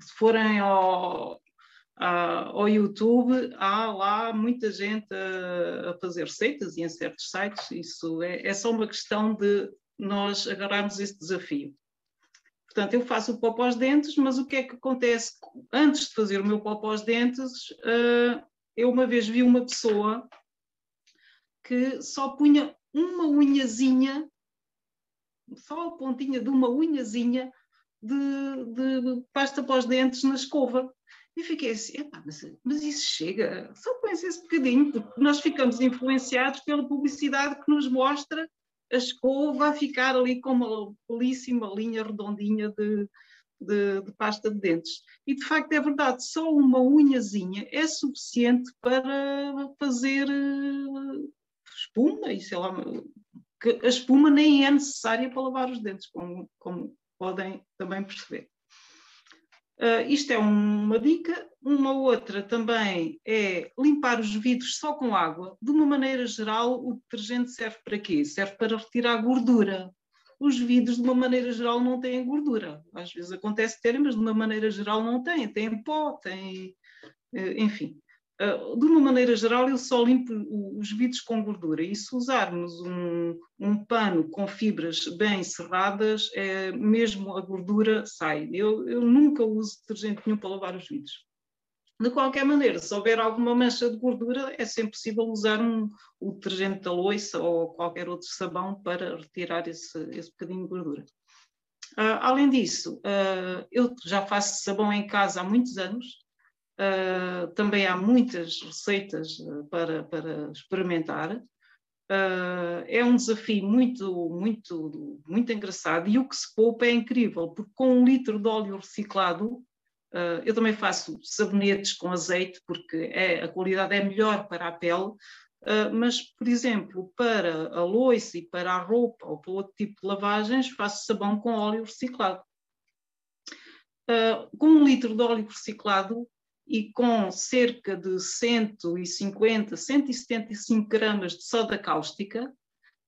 se forem ao, Uh, ao YouTube há lá muita gente a, a, fazer receitas e em certos sites, isso é, é, só uma questão de nós agarrarmos esse desafio. Portanto, eu faço o pó os dentes, mas o que é que acontece? Antes de fazer o meu pó os dentes, uh, eu uma vez vi uma pessoa que só punha uma unhazinha, só a pontinha de uma unhazinha de, de pasta os dentes na escova. E fiquei assim, mas, mas, isso chega, só pensa esse bocadinho, porque nós ficamos influenciados pela publicidade que nos mostra a escova a ficar ali com uma belíssima linha redondinha de, de, de, pasta de dentes. E de facto é verdade, só uma unhazinha é suficiente para fazer eh, espuma, e sei lá, que a espuma nem é necessária para lavar os dentes, como, como podem também perceber. Uh, isto é uma dica. Uma outra também é limpar os vidros só com água. De uma maneira geral, o detergente serve para quê? Serve para retirar gordura. Os vidros, de uma maneira geral, não têm gordura. Às vezes acontece terem, mas de uma maneira geral não têm. Têm pó, têm. Uh, enfim. Uh, de uma maneira geral, eu só limpo os vidros com gordura e se usarmos um, um pano com fibras bem cerradas, é, mesmo a gordura sai. Eu, eu nunca uso detergente nenhum para lavar os vidros. De qualquer maneira, se houver alguma mancha de gordura, é sempre possível usar um, o detergente da loiça ou qualquer outro sabão para retirar esse, esse bocadinho de gordura. Uh, além disso, uh, eu já faço sabão em casa há muitos anos, uh, também há muitas receitas para, para experimentar. é um desafio muito, muito, muito engraçado e o que se poupa é incrível, porque com um litro de óleo reciclado Uh, eu também faço sabonetes com azeite, porque é, a qualidade é melhor para a pele, uh, mas, por exemplo, para a louça e para a roupa ou para outro tipo de lavagens, faço sabão com óleo reciclado. Uh, com um litro de óleo reciclado e com cerca de 150, 175 gramas de soda cáustica,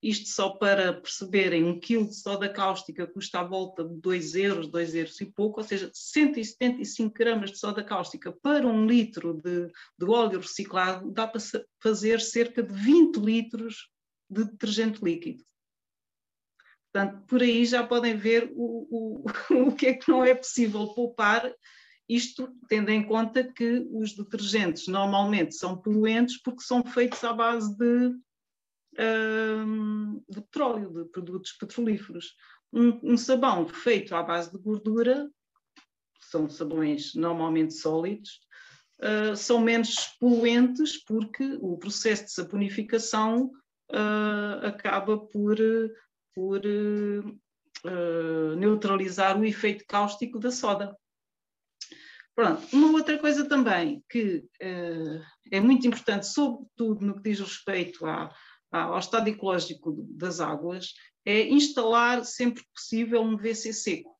isto só para perceberem, um quilo de soda cáustica custa à volta de 2 euros, 2 euros e pouco, ou seja, 175 gramas de soda cáustica para um litro de, de óleo reciclado dá para fazer cerca de 20 litros de detergente líquido. Portanto, por aí já podem ver o, o, o que é que não é possível poupar, isto tendo em conta que os detergentes normalmente são poluentes porque são feitos à base de de petróleo, de produtos petrolíferos. Um, um, sabão feito à base de gordura, são sabões normalmente sólidos, uh, são menos poluentes porque o processo de saponificação uh, acaba por, por uh, neutralizar o efeito cáustico da soda. Pronto, uma outra coisa também que é muito importante, sobretudo no que diz respeito à, ao estado ecológico das águas é instalar sempre que possível um WC seco.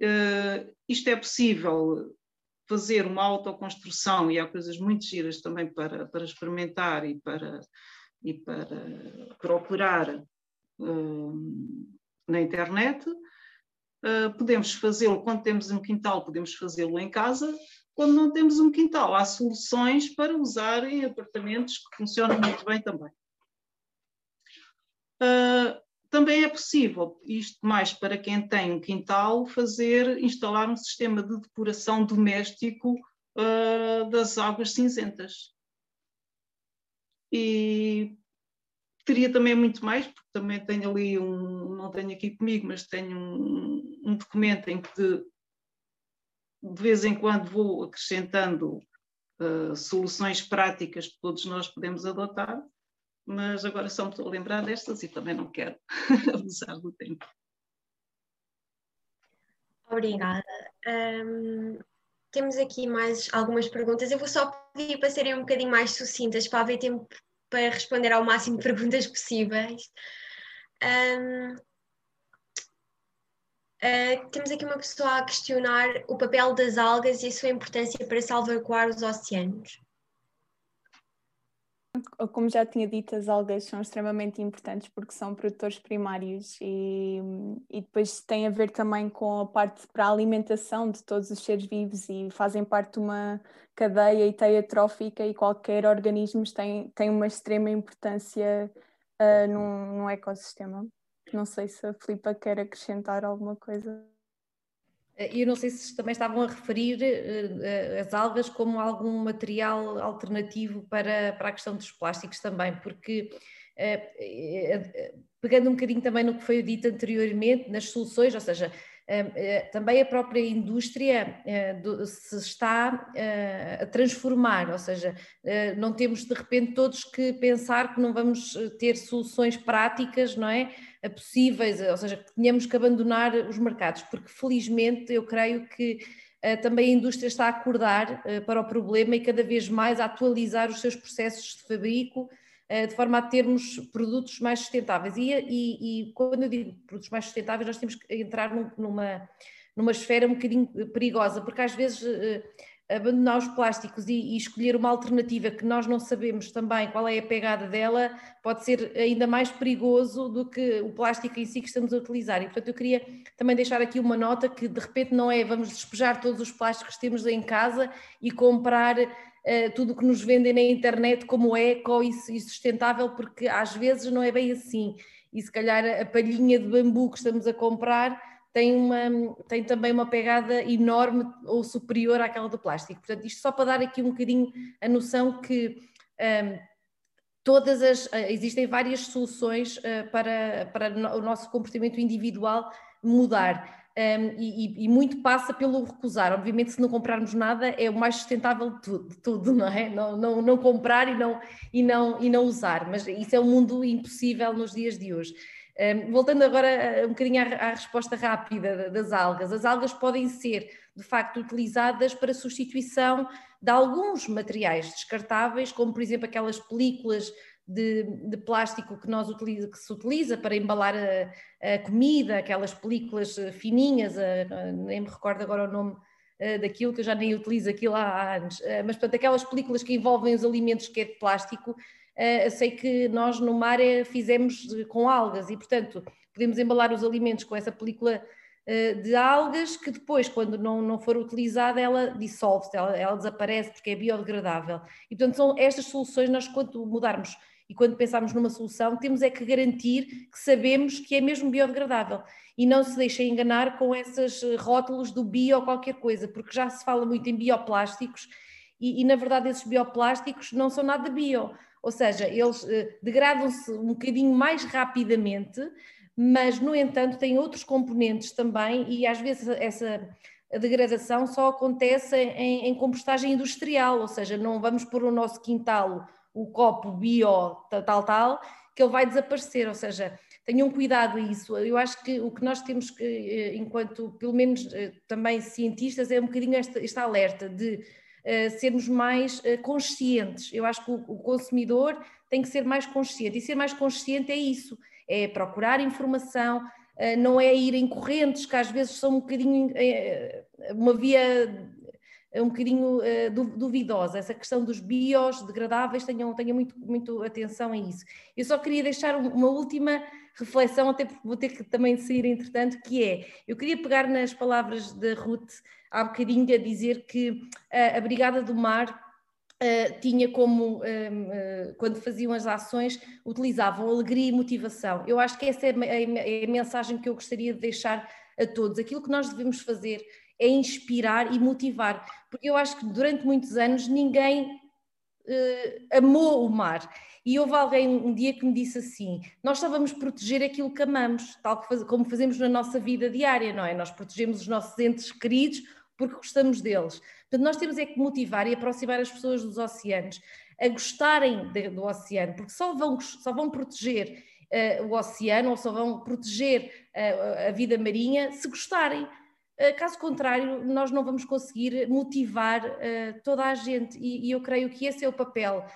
Uh, isto é possível fazer uma autoconstrução e há coisas muito giras também para, para experimentar e para, e para procurar uh, na internet. Uh, podemos fazê-lo quando temos um quintal, podemos fazê-lo em casa. Quando não temos um quintal, há soluções para usar em apartamentos que funcionam muito bem também. Uh, também é possível, isto mais para quem tem um quintal, fazer, instalar um sistema de depuração doméstico uh, das águas cinzentas. E teria também muito mais, porque também tenho ali um, não tenho aqui comigo, mas tenho um, um documento em que de, de, vez em quando vou acrescentando uh, soluções práticas que todos nós podemos adotar mas agora só me estou a lembrar destas e também não quero abusar do tempo. Obrigada. Um, temos aqui mais algumas perguntas. Eu vou só pedir para serem um bocadinho mais sucintas, para haver tempo para responder ao máximo de perguntas possíveis. Um, uh, ah, temos aqui uma pessoa a questionar o papel das algas e a sua importância para salvaguardar os oceanos como já tinha dito, as algas são extremamente importantes porque são produtores primários e, e depois tem a ver também com a parte para a alimentação de todos os seres vivos e fazem parte de uma cadeia e teia trófica e qualquer organismo tem, tem uma extrema importância uh, num, num ecossistema. Não sei se a Filipa quer acrescentar alguma coisa. E eu não sei se também estavam a referir uh, as algas como algum material alternativo para, para a questão dos plásticos também, porque pegando um bocadinho também no que foi dito anteriormente, nas soluções, ou seja, também a própria indústria se está a transformar, ou seja, não temos de repente todos que pensar que não vamos ter soluções práticas, não é? Possíveis, ou seja, que tenhamos que abandonar os mercados, porque felizmente eu creio que uh, também a indústria está a acordar uh, para o problema e cada vez mais a atualizar os seus processos de fabrico uh, de forma a termos produtos mais sustentáveis. E, e, e, quando eu digo produtos mais sustentáveis, nós temos que entrar num, numa, numa esfera um bocadinho perigosa, porque às vezes abandonar os plásticos e, e, escolher uma alternativa que nós não sabemos também qual é a pegada dela, pode ser ainda mais perigoso do que o plástico em si que estamos a utilizar. E, portanto, eu queria também deixar aqui uma nota que de repente não é vamos despejar todos os plásticos que temos em casa e comprar uh, tudo o que nos vendem na internet como eco e, e sustentável, porque às vezes não é bem assim. E se calhar a palhinha de bambu que estamos a comprar tem, uma, tem também uma pegada enorme ou superior àquela do plástico. Portanto, isto só para dar aqui um bocadinho a noção que um, todas as existem várias soluções uh, para, para o nosso comportamento individual mudar. Um, e, e, muito passa pelo recusar. Obviamente, se não comprarmos nada, é o mais sustentável de tudo, de tudo não é? Não, não, não, comprar e não, e, não, e não usar, mas isso é um mundo impossível nos dias de hoje. Voltando agora um bocadinho à, à, resposta rápida das algas, as algas podem ser de facto utilizadas para substituição de alguns materiais descartáveis, como por exemplo aquelas películas de, de, plástico que, nós utiliza, que se utiliza para embalar a, a comida, aquelas películas eh, fininhas, a, a, nem me recordo agora o nome daquilo, que eu já nem utilizo aquilo há, anos, mas portanto aquelas películas que envolvem os alimentos que é de plástico, uh, sei que nós no mar fizemos com algas e portanto podemos embalar os alimentos com essa película de algas que depois, quando não, não for utilizada, ela dissolve-se, ela, ela, desaparece porque é biodegradável. E portanto são estas soluções, nós quando mudarmos e quando pensamos numa solução, temos é que garantir que sabemos que é mesmo biodegradável e não se deixem enganar com esses eh, rótulos do bio qualquer coisa, porque já se fala muito em bioplásticos e, e na verdade esses bioplásticos não são nada bio, ou seja, eles eh, degradam-se um bocadinho mais rapidamente, mas no entanto têm outros componentes também e às vezes essa degradação só acontece em, em compostagem industrial, ou seja, não vamos pôr no nosso quintal o copo bio tal, tal, que ele vai desaparecer, ou seja, tenham cuidado a isso. Eu acho que o que nós temos que, eh, enquanto, pelo menos eh, também cientistas, é um bocadinho esta, alerta de sermos mais uh, conscientes. Eu acho que o, consumidor tem que ser mais consciente, e ser mais consciente é isso, é procurar informação, uh, não é ir em correntes, que às vezes são um bocadinho uma via um bocadinho duvidosa. Essa questão dos bios degradáveis, tenham, tenham muito, muito atenção a isso. Eu só queria deixar uma última reflexão, até porque vou ter que também sair entretanto, que é, eu queria pegar nas palavras da Ruth há bocadinho a dizer que uh, a Brigada do Mar Uh, tinha como, uh, quando faziam as ações, utilizavam alegria e motivação. Eu acho que essa é a, é a, mensagem que eu gostaria de deixar a todos. Aquilo que nós devemos fazer é inspirar e motivar, porque eu acho que durante muitos anos ninguém uh, amou o mar. E houve alguém um dia que me disse assim: Nós só vamos proteger aquilo que amamos, tal como fazemos na nossa vida diária, não é? Nós protegemos os nossos entes queridos porque gostamos deles. Portanto, nós temos é que motivar e aproximar as pessoas dos oceanos a gostarem de, do oceano, porque só vão, só vão proteger uh, o oceano ou só vão proteger uh, a vida marinha se gostarem. Eh, caso contrário, nós não vamos conseguir motivar toda a gente, e, e, eu creio que esse é o papel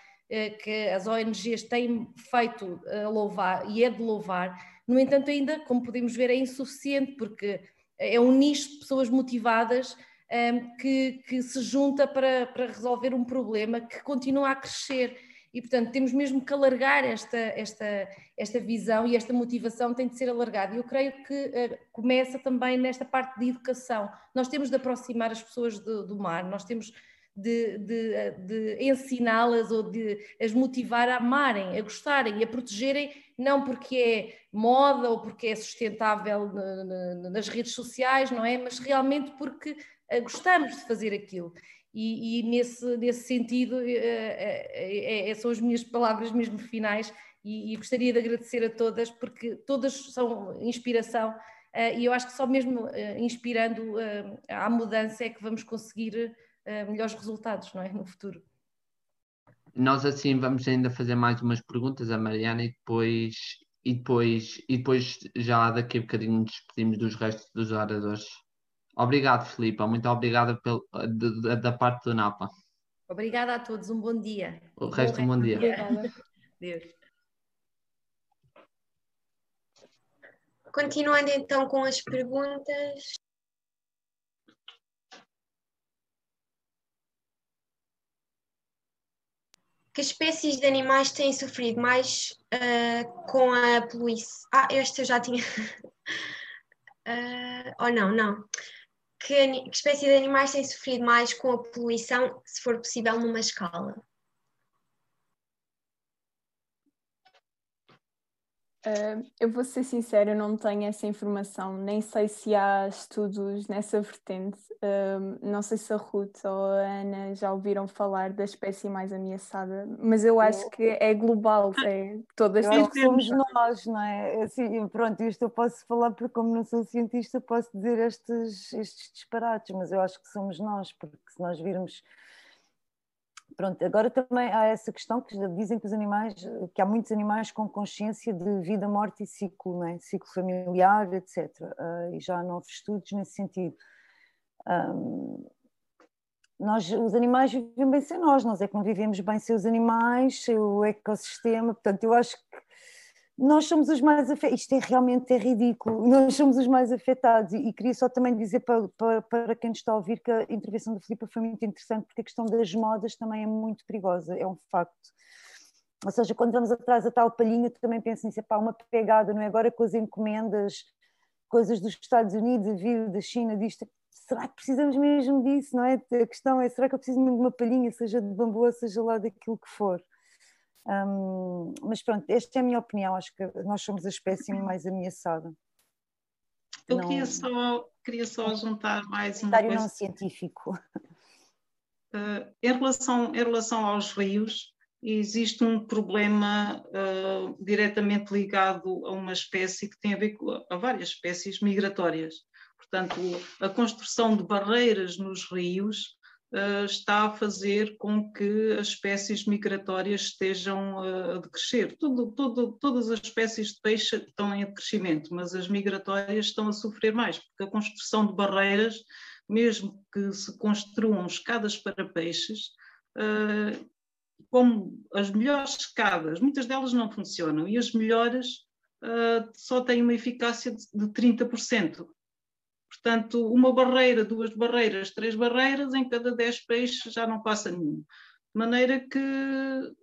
que as ONGs têm feito a louvar, e é de louvar. No entanto, ainda, como podemos ver, é insuficiente, porque é um nicho de pessoas motivadas um, que, que, se junta para, para resolver um problema que continua a crescer e, portanto, temos mesmo que alargar esta, esta, esta visão e esta motivação tem de ser alargada. E eu creio que uh, começa também nesta parte de educação. Nós temos de aproximar as pessoas do, do mar, nós temos de, de, de ensiná-las ou de as motivar a amarem, a gostarem e a protegerem, não porque é moda ou porque é sustentável nas redes sociais, não é? Mas realmente porque gostamos de fazer aquilo. E, e nesse, nesse sentido, é, é, são as minhas palavras mesmo finais e, e, gostaria de agradecer a todas, porque todas são inspiração e eu acho que só mesmo inspirando à mudança é que vamos conseguir melhores resultados não é? no futuro. Nós assim vamos ainda fazer mais umas perguntas à Mariana e depois, e depois, e depois já daqui a bocadinho despedimos dos restos dos oradores. Obrigado, Filipe. Muito obrigada pelo, da parte do Napa. Obrigada a todos. Um bom dia. O resto, um bom dia. Deus. Continuando então com as perguntas. Que espécies de animais têm sofrido mais uh, com a poluição? Ah, esta eu já tinha. uh, oh, não, não que, que espécie de animais têm sofrido mais com a poluição, se for possível, numa escala? Uh, eu vou ser sincera, eu não tenho essa informação, nem sei se há estudos nessa vertente. Uh, não sei se a Ruth ou a Ana já ouviram falar da espécie mais ameaçada, mas eu acho que é global, é todas que somos nós, não é? é? Assim, pronto, isto eu posso falar porque, como não sou cientista, posso dizer estes, estes disparates, mas eu acho que somos nós, porque se nós virmos Pronto, agora também há essa questão que dizem que os animais, que há muitos animais com consciência de vida, morte e ciclo, não é? ciclo familiar, etc. Uh, ah, e já há novos estudos nesse sentido. Um, nós, os animais vivem bem sem nós, nós é que não vivemos bem sem os animais, sem o ecossistema, portanto eu acho que nós somos os mais afetados, isto é realmente é ridículo, nós somos os mais afetados e, queria só também dizer para, para, para, quem está a ouvir que a intervenção do Filipe foi muito interessante porque a questão das modas também é muito perigosa, é um facto. Ou seja, quando vamos atrás a tal palhinha, também penso nisso, pá, uma pegada, não é? Agora com as encomendas, coisas dos Estados Unidos, vir da China, disto, será que precisamos mesmo disso, não é? A questão é, será que eu preciso mesmo de uma palhinha, seja de bambu, seja lá daquilo que for? Um, mas pronto, esta é a minha opinião. Acho que nós somos a espécie mais ameaçada. Eu não... queria, só, queria só juntar mais uma coisa. não científico. Uh, em, relação, em relação aos rios, existe um problema uh, diretamente ligado a uma espécie que tem a ver com a várias espécies migratórias. Portanto, a construção de barreiras nos rios está a fazer com que as espécies migratórias estejam uh, a decrescer. Tudo, tudo, todas as espécies de peixe estão em crescimento, mas as migratórias estão a sofrer mais, porque a construção de barreiras, mesmo que se construam escadas para peixes, uh, como as melhores escadas, muitas delas não funcionam, e as melhores só têm uma eficácia de 30%. Portanto, uma barreira, duas barreiras, três barreiras, em cada dez peixes já não passa nenhum. De maneira que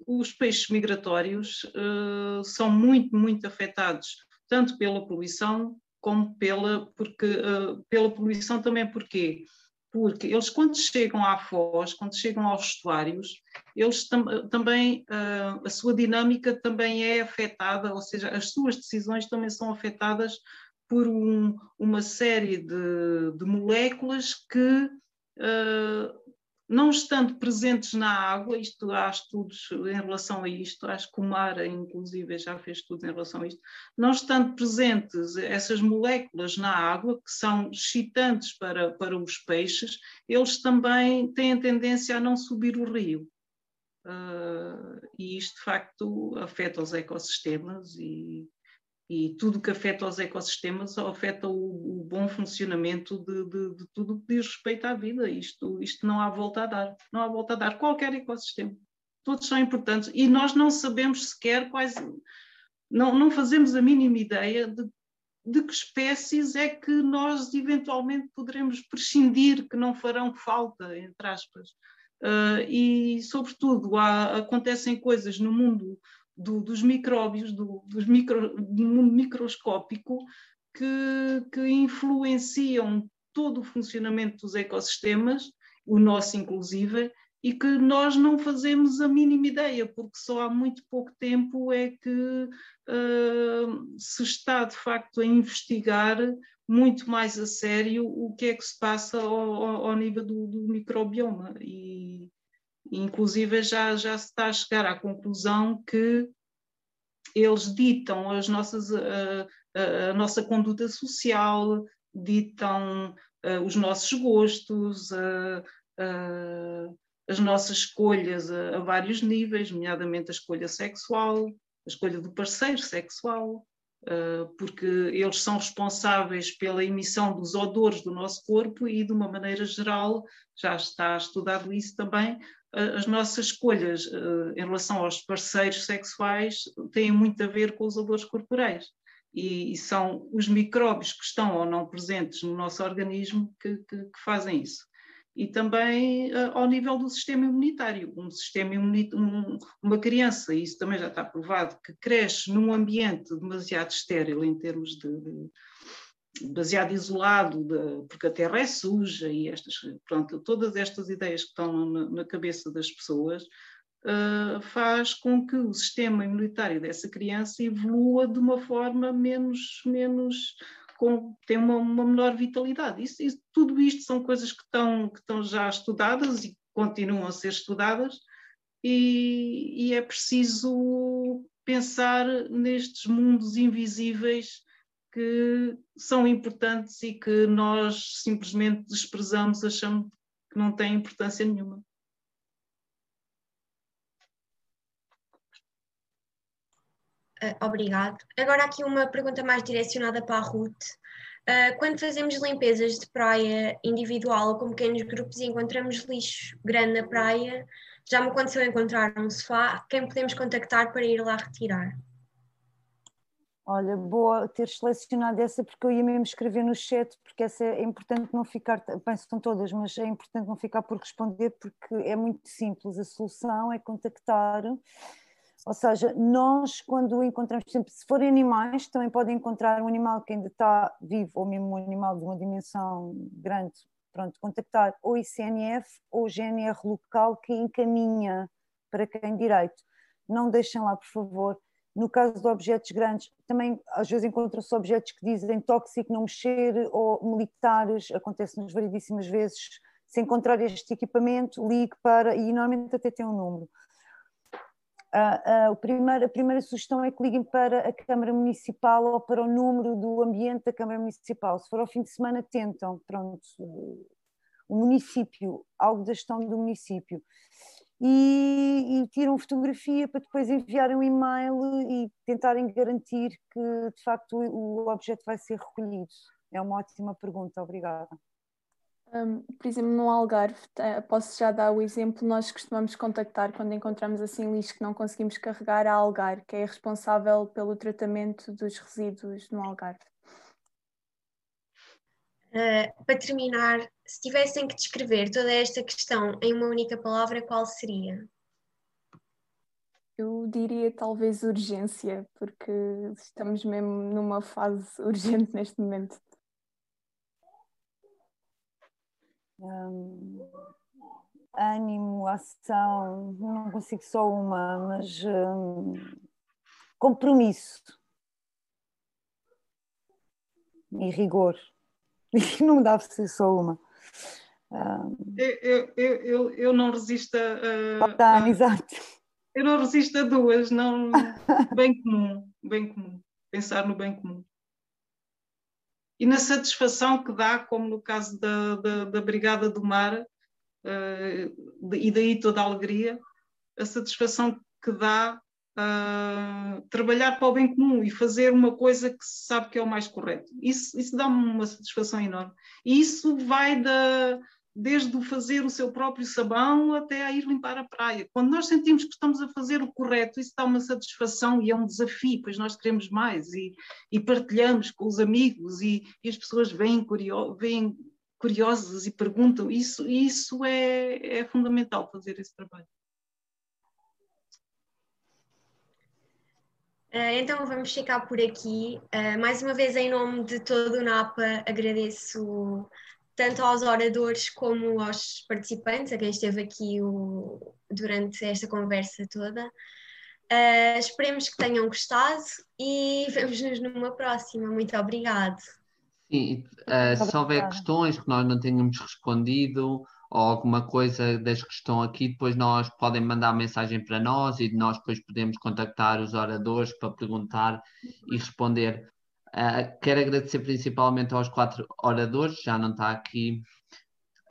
os peixes migratórios uh, são muito, muito afetados, tanto pela poluição como pela, porque, uh, pela poluição também porquê? Porque eles quando chegam à foz, quando chegam aos estuários, eles tam também, uh, a sua dinâmica também é afetada, ou seja, as suas decisões também são afetadas por um, uma série de, de moléculas que, uh, não estando presentes na água, isto há estudos em relação a isto, acho que o Mara, inclusive, já fez estudos em relação a isto, não estando presentes essas moléculas na água, que são excitantes para, para os peixes, eles também têm tendência a não subir o rio. Uh, e isto, de facto, afeta os ecossistemas e, e tudo que afeta os ecossistemas afeta o, o bom funcionamento de, de, de, tudo que diz respeito à vida. Isto, isto não há volta a dar, não há volta a dar. Qualquer ecossistema, todos são importantes e nós não sabemos sequer quais, não, não fazemos a mínima ideia de, de que espécies é que nós eventualmente poderemos prescindir, que não farão falta, entre aspas. Uh, e, sobretudo, há, acontecem coisas no mundo do, dos micróbios, do, dos micro, do mundo microscópico, que, que influenciam todo o funcionamento dos ecossistemas, o nosso inclusive, e que nós não fazemos a mínima ideia, porque só há muito pouco tempo é que uh, se está de facto a investigar muito mais a sério o que é que se passa ao, ao nível do, do microbioma. E, Inclusive já, já se está a chegar à conclusão que eles ditam as nossas, a, a, a nossa conduta social, ditam uh, os nossos gostos, as nossas escolhas a, a, vários níveis, nomeadamente a escolha sexual, a escolha do parceiro sexual, porque eles são responsáveis pela emissão dos odores do nosso corpo e, de uma maneira geral, já está estudado isso também, as nossas escolhas uh, em relação aos parceiros sexuais têm muito a ver com os odores corporais. E, e, são os micróbios que estão ou não presentes no nosso organismo que, que, que fazem isso. E também uh, ao nível do sistema imunitário. Um sistema imunitário, um, uma criança, e isso também já está provado, que cresce num ambiente demasiado estéril em termos de, de baseado isolado, de, porque a terra é suja e estas, pronto, todas estas ideias que estão na, na cabeça das pessoas, uh, faz com que o sistema imunitário dessa criança evolua de uma forma menos, menos com, tem uma, uma menor vitalidade. Isso, isso, tudo isto são coisas que estão, que estão já estudadas e continuam a ser estudadas, e, e é preciso pensar nestes mundos invisíveis que são importantes e que nós simplesmente desprezamos, achando que não têm importância nenhuma. Uh, obrigado. Agora aqui uma pergunta mais direcionada para a Ruth. Uh, quando fazemos limpezas de praia individual ou com pequenos grupos e encontramos lixo grande na praia, já me aconteceu encontrar um sofá, quem podemos contactar para ir lá retirar? Olha, boa ter selecionado essa porque eu ia mesmo escrever no chat, porque essa é importante não ficar, penso são todas, mas é importante não ficar por responder porque é muito simples. A solução é contactar, ou seja, nós quando encontramos, por exemplo, se forem animais, também podem encontrar um animal que ainda está vivo, ou mesmo um animal de uma dimensão grande, pronto, contactar ou ICNF ou GNR local que encaminha para quem direito. Não deixem lá, por favor no caso de objetos grandes, também às vezes encontram-se objetos que dizem tóxico, não mexer, ou militares, acontece-nos variedíssimas vezes. Se encontrar este equipamento, ligue para, e normalmente até tem um número. Uh, uh, primeiro, a primeira sugestão é que liguem para a Câmara Municipal ou para o número do ambiente da Câmara Municipal. Se for ao fim de semana, tentam, pronto, o município, algo da gestão do município e, e tiram fotografia para depois enviarem um e-mail e tentarem garantir que de facto o, o objeto vai ser recolhido. É uma ótima pergunta, obrigada. Um, por exemplo, no Algarve, posso já dar o exemplo, nós costumamos contactar quando encontramos assim lixo que não conseguimos carregar a Algar, que é responsável pelo tratamento dos resíduos no Algarve. Uh, para terminar, se tivessem que descrever toda esta questão em uma única palavra, qual seria? Eu diria talvez urgência, porque estamos mesmo numa fase urgente neste momento. Um, ânimo, ação, não consigo só uma, mas um, compromisso e rigor. E não dá para ser só uma. Eu, eu, eu, eu não resisto a. Tá, a exato. Eu não resisto a duas, não. Bem comum, bem comum. Pensar no bem comum. E na satisfação que dá, como no caso da, da, da Brigada do Mar, uh, e daí toda a alegria, a satisfação que dá uh, trabalhar para o bem comum e fazer uma coisa que se sabe que é o mais correto. Isso, isso dá-me uma satisfação enorme. E isso vai da, desde o fazer o seu próprio sabão até a ir limpar a praia. Quando nós sentimos que estamos a fazer o correto, isso dá uma satisfação e é um desafio, pois nós queremos mais e, e partilhamos com os amigos e, e as pessoas vêm curiosas e perguntam. Isso, isso é, é fundamental fazer esse trabalho. Então vamos ficar por aqui. Uh, mais uma vez, em nome de todo o NAPA, agradeço tanto aos oradores como aos participantes, a quem esteve aqui o, durante esta conversa toda. Uh, esperemos que tenham gostado e vemos-nos numa próxima. Muito obrigado. Sim, se houver questões que nós não tenhamos respondido ou alguma coisa das que estão aqui, depois nós podem mandar mensagem para nós e nós depois podemos contactar os oradores para perguntar e responder. Uh, quero agradecer principalmente aos quatro oradores, já não está aqui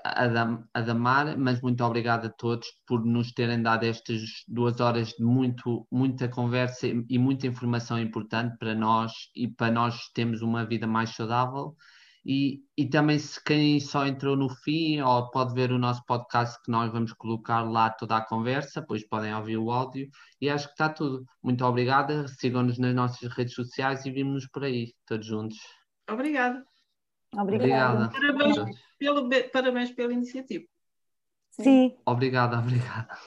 a, Damar, mas muito obrigado a todos por nos terem dado estas duas horas de muito, muita conversa e muita informação importante para nós e para nós termos uma vida mais saudável. E, e também, se quem só entrou no fim, ou pode ver o nosso podcast que nós vamos colocar lá toda a conversa, pois podem ouvir o áudio. E acho que está tudo. Muito obrigada. Sigam-nos nas nossas redes sociais e vimos-nos por aí, todos juntos. Obrigada. Obrigada. Parabéns, pelo, parabéns pela iniciativa. Sim. Obrigada, obrigada.